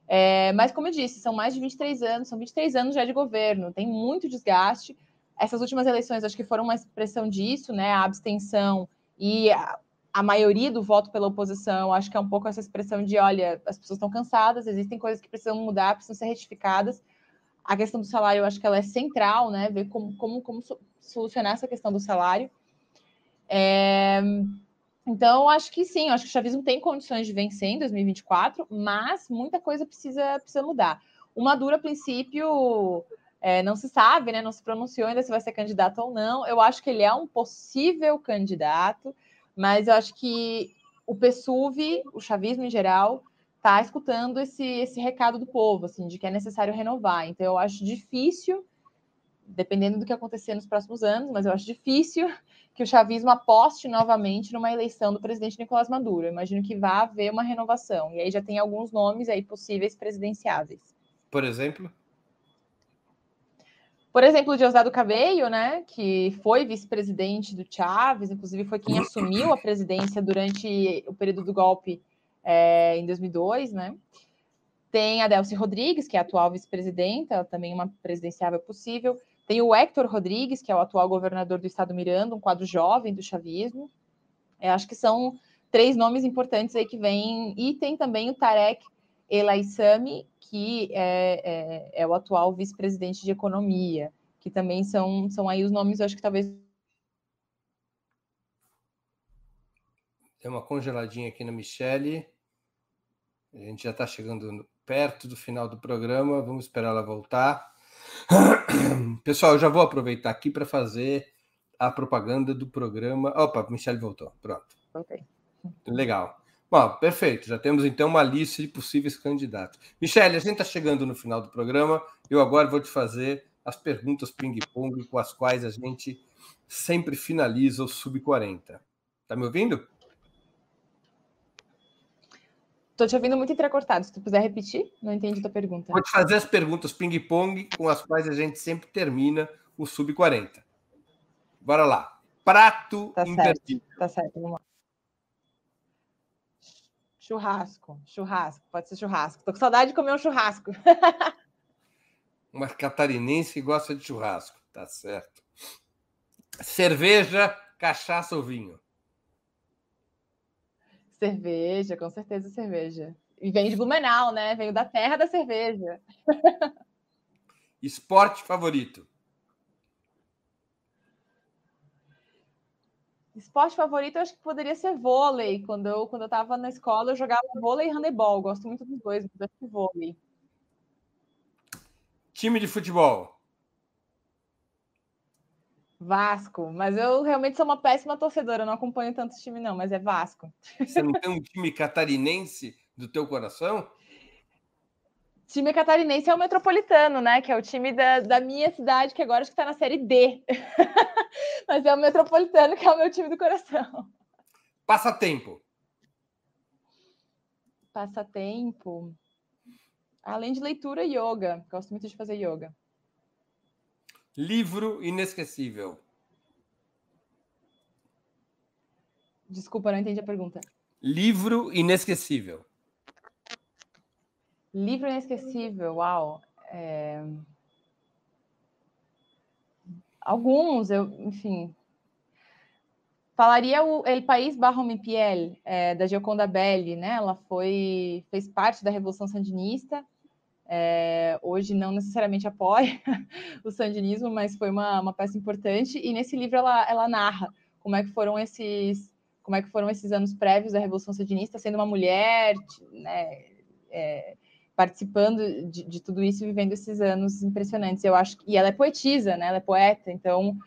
É, mas, como eu disse, são mais de 23 anos, são 23 anos já de governo, tem muito desgaste. Essas últimas eleições acho que foram uma expressão disso, né? A abstenção e a, a maioria do voto pela oposição, acho que é um pouco essa expressão de, olha, as pessoas estão cansadas, existem coisas que precisam mudar, precisam ser retificadas. A questão do salário, eu acho que ela é central, né? Ver como, como, como solucionar essa questão do salário. É, então, acho que sim, acho que o chavismo tem condições de vencer em 2024, mas muita coisa precisa, precisa mudar. O Maduro, a princípio, é, não se sabe, né? Não se pronunciou ainda se vai ser candidato ou não. Eu acho que ele é um possível candidato, mas eu acho que o PSUV, o chavismo em geral, está escutando esse, esse recado do povo, assim, de que é necessário renovar. Então, eu acho difícil, dependendo do que acontecer nos próximos anos, mas eu acho difícil que o chavismo aposte novamente numa eleição do presidente Nicolás Maduro. Eu imagino que vai haver uma renovação. E aí já tem alguns nomes aí possíveis presidenciáveis. Por exemplo? Por exemplo, o Diosdado Cabello, né, que foi vice-presidente do Chávez, inclusive foi quem assumiu a presidência durante o período do golpe é, em 2002, né? Tem a Delcy Rodrigues, que é a atual vice-presidenta, também uma presidenciável possível. Tem o Héctor Rodrigues, que é o atual governador do estado Miranda, um quadro jovem do chavismo. Eu acho que são três nomes importantes aí que vêm. E tem também o Tarek Elaissami, que é, é, é o atual vice-presidente de economia, que também são, são aí os nomes, eu acho que talvez. Tem uma congeladinha aqui na Michelle. A gente já está chegando perto do final do programa, vamos esperar ela voltar. Pessoal, eu já vou aproveitar aqui para fazer a propaganda do programa. Opa, Michelle voltou. Pronto. Ok. Legal. Bom, perfeito. Já temos então uma lista de possíveis candidatos. Michelle, a gente está chegando no final do programa. Eu agora vou te fazer as perguntas ping-pong com as quais a gente sempre finaliza o Sub-40. Tá me ouvindo? Estou te ouvindo muito entrecortado. Se tu puder repetir, não entendi tua pergunta. Vou te fazer as perguntas ping-pong com as quais a gente sempre termina o Sub-40. Bora lá. prato Tá imperdível. certo, tá certo. Vamos lá. Churrasco, churrasco, pode ser churrasco. Tô com saudade de comer um churrasco. Uma catarinense que gosta de churrasco, tá certo. Cerveja, cachaça ou vinho? Cerveja, com certeza cerveja. E vem de Blumenau, né? Veio da terra da cerveja. Esporte favorito? Esporte favorito, eu acho que poderia ser vôlei. Quando eu, quando eu tava na escola, eu jogava vôlei e handebol. Gosto muito dos dois, mas acho que vôlei. Time de futebol? Vasco, mas eu realmente sou uma péssima torcedora, eu não acompanho tanto time, não, mas é Vasco. Você não tem um time catarinense do teu coração? Time catarinense é o Metropolitano, né? Que é o time da, da minha cidade, que agora acho que está na série D. mas é o Metropolitano, que é o meu time do coração. Passatempo? Passatempo. Além de leitura, yoga. Gosto muito de fazer yoga. Livro inesquecível? Desculpa, não entendi a pergunta. Livro inesquecível? Livro inesquecível, uau. É... Alguns, eu, enfim. Falaria o El País Barro Mi Piel, é, da Gioconda Belli, né? Ela foi, fez parte da Revolução Sandinista. É, hoje não necessariamente apoia o sandinismo, mas foi uma, uma peça importante. E nesse livro ela, ela narra como é que foram esses como é que foram esses anos prévios da Revolução Sandinista, sendo uma mulher, né, é, participando de, de, tudo isso, vivendo esses anos impressionantes. Eu acho e ela é poetisa, né? Ela é poeta, então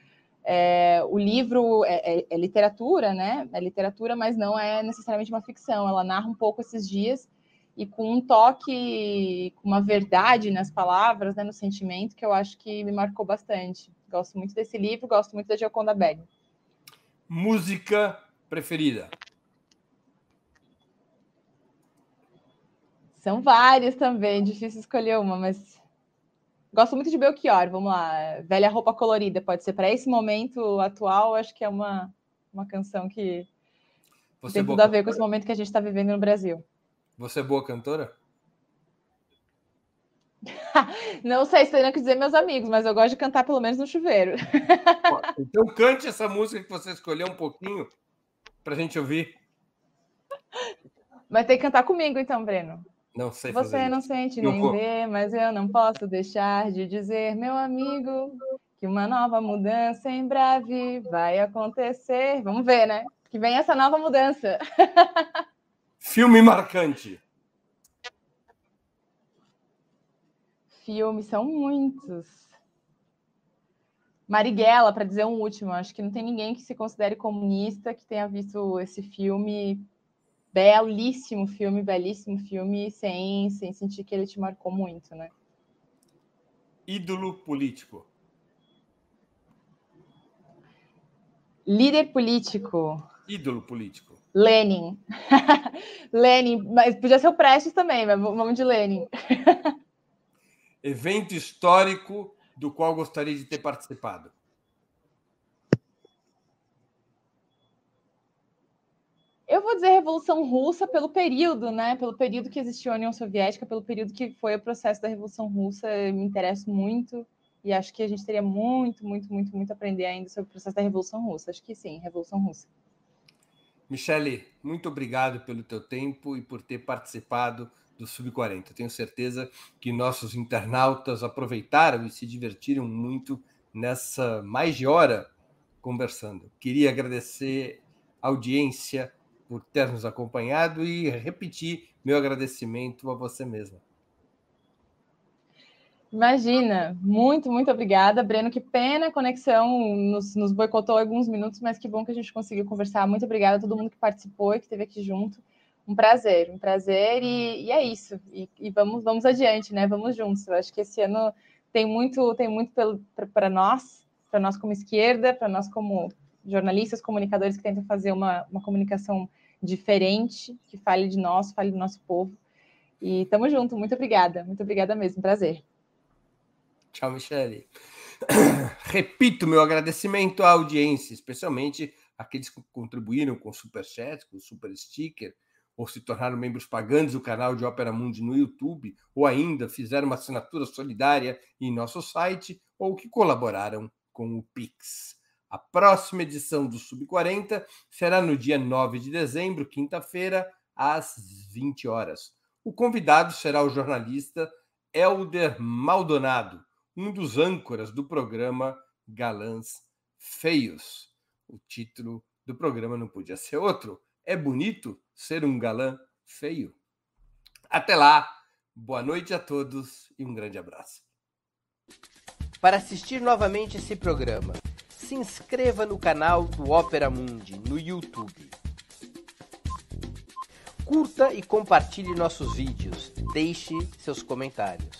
é, o livro é, é, é, literatura, né? É literatura, mas não é necessariamente uma ficção. Ela narra um pouco esses dias e com um toque, com uma verdade nas palavras, né, no sentimento, que eu acho que me marcou bastante. Gosto muito desse livro, gosto muito da Gioconda Belli. Música preferida? São várias também, difícil escolher uma, mas gosto muito de Belchior. Vamos lá, Velha Roupa Colorida, pode ser para esse momento atual, acho que é uma, uma canção que Você tem tudo a ver com esse momento que a gente está vivendo no Brasil. Você é boa cantora? Não sei se tenho que dizer meus amigos, mas eu gosto de cantar pelo menos no chuveiro. Então cante essa música que você escolheu um pouquinho para a gente ouvir. Mas tem que cantar comigo então, Breno. Não sei Você fazer não isso. sente nem vou. vê, mas eu não posso deixar de dizer, meu amigo, que uma nova mudança em breve vai acontecer. Vamos ver, né? Que vem essa nova mudança. Filme marcante. Filmes são muitos. Marighella, para dizer um último, acho que não tem ninguém que se considere comunista que tenha visto esse filme, belíssimo filme, belíssimo filme, sem, sem sentir que ele te marcou muito, né? Ídolo político. Líder político, Ídolo político. Lenin. Lenin, mas podia ser o Prestes também, mas vamos de Lenin. Evento histórico do qual gostaria de ter participado. Eu vou dizer Revolução Russa pelo período, né? Pelo período que existiu a União Soviética, pelo período que foi o processo da Revolução Russa, me interesso muito e acho que a gente teria muito, muito, muito, muito a aprender ainda sobre o processo da Revolução Russa. Acho que sim, Revolução Russa. Michele, muito obrigado pelo teu tempo e por ter participado do Sub-40. Tenho certeza que nossos internautas aproveitaram e se divertiram muito nessa mais de hora conversando. Queria agradecer a audiência por ter nos acompanhado e repetir meu agradecimento a você mesma. Imagina, muito, muito obrigada, Breno. Que pena a conexão nos, nos boicotou alguns minutos, mas que bom que a gente conseguiu conversar. Muito obrigada a todo mundo que participou e que esteve aqui junto. Um prazer, um prazer, e, e é isso. E, e, vamos, vamos adiante, né? Vamos juntos. Eu acho que esse ano tem muito, tem muito para nós, para nós como esquerda, para nós como jornalistas, comunicadores que tentam fazer uma, uma comunicação diferente, que fale de nós, fale do nosso povo. E estamos juntos. Muito obrigada, muito obrigada mesmo. Prazer. Tchau, Michele. Repito meu agradecimento à audiência, especialmente aqueles que contribuíram com super chat, com super sticker, ou se tornaram membros pagantes do canal de Ópera Mundi no YouTube, ou ainda fizeram uma assinatura solidária em nosso site, ou que colaboraram com o Pix. A próxima edição do Sub 40 será no dia 9 de dezembro, quinta-feira, às 20 horas. O convidado será o jornalista Elder Maldonado, um dos âncoras do programa Galãs Feios. O título do programa não podia ser outro. É bonito ser um galã feio? Até lá, boa noite a todos e um grande abraço. Para assistir novamente esse programa, se inscreva no canal do Opera Mundi no YouTube. Curta e compartilhe nossos vídeos. Deixe seus comentários.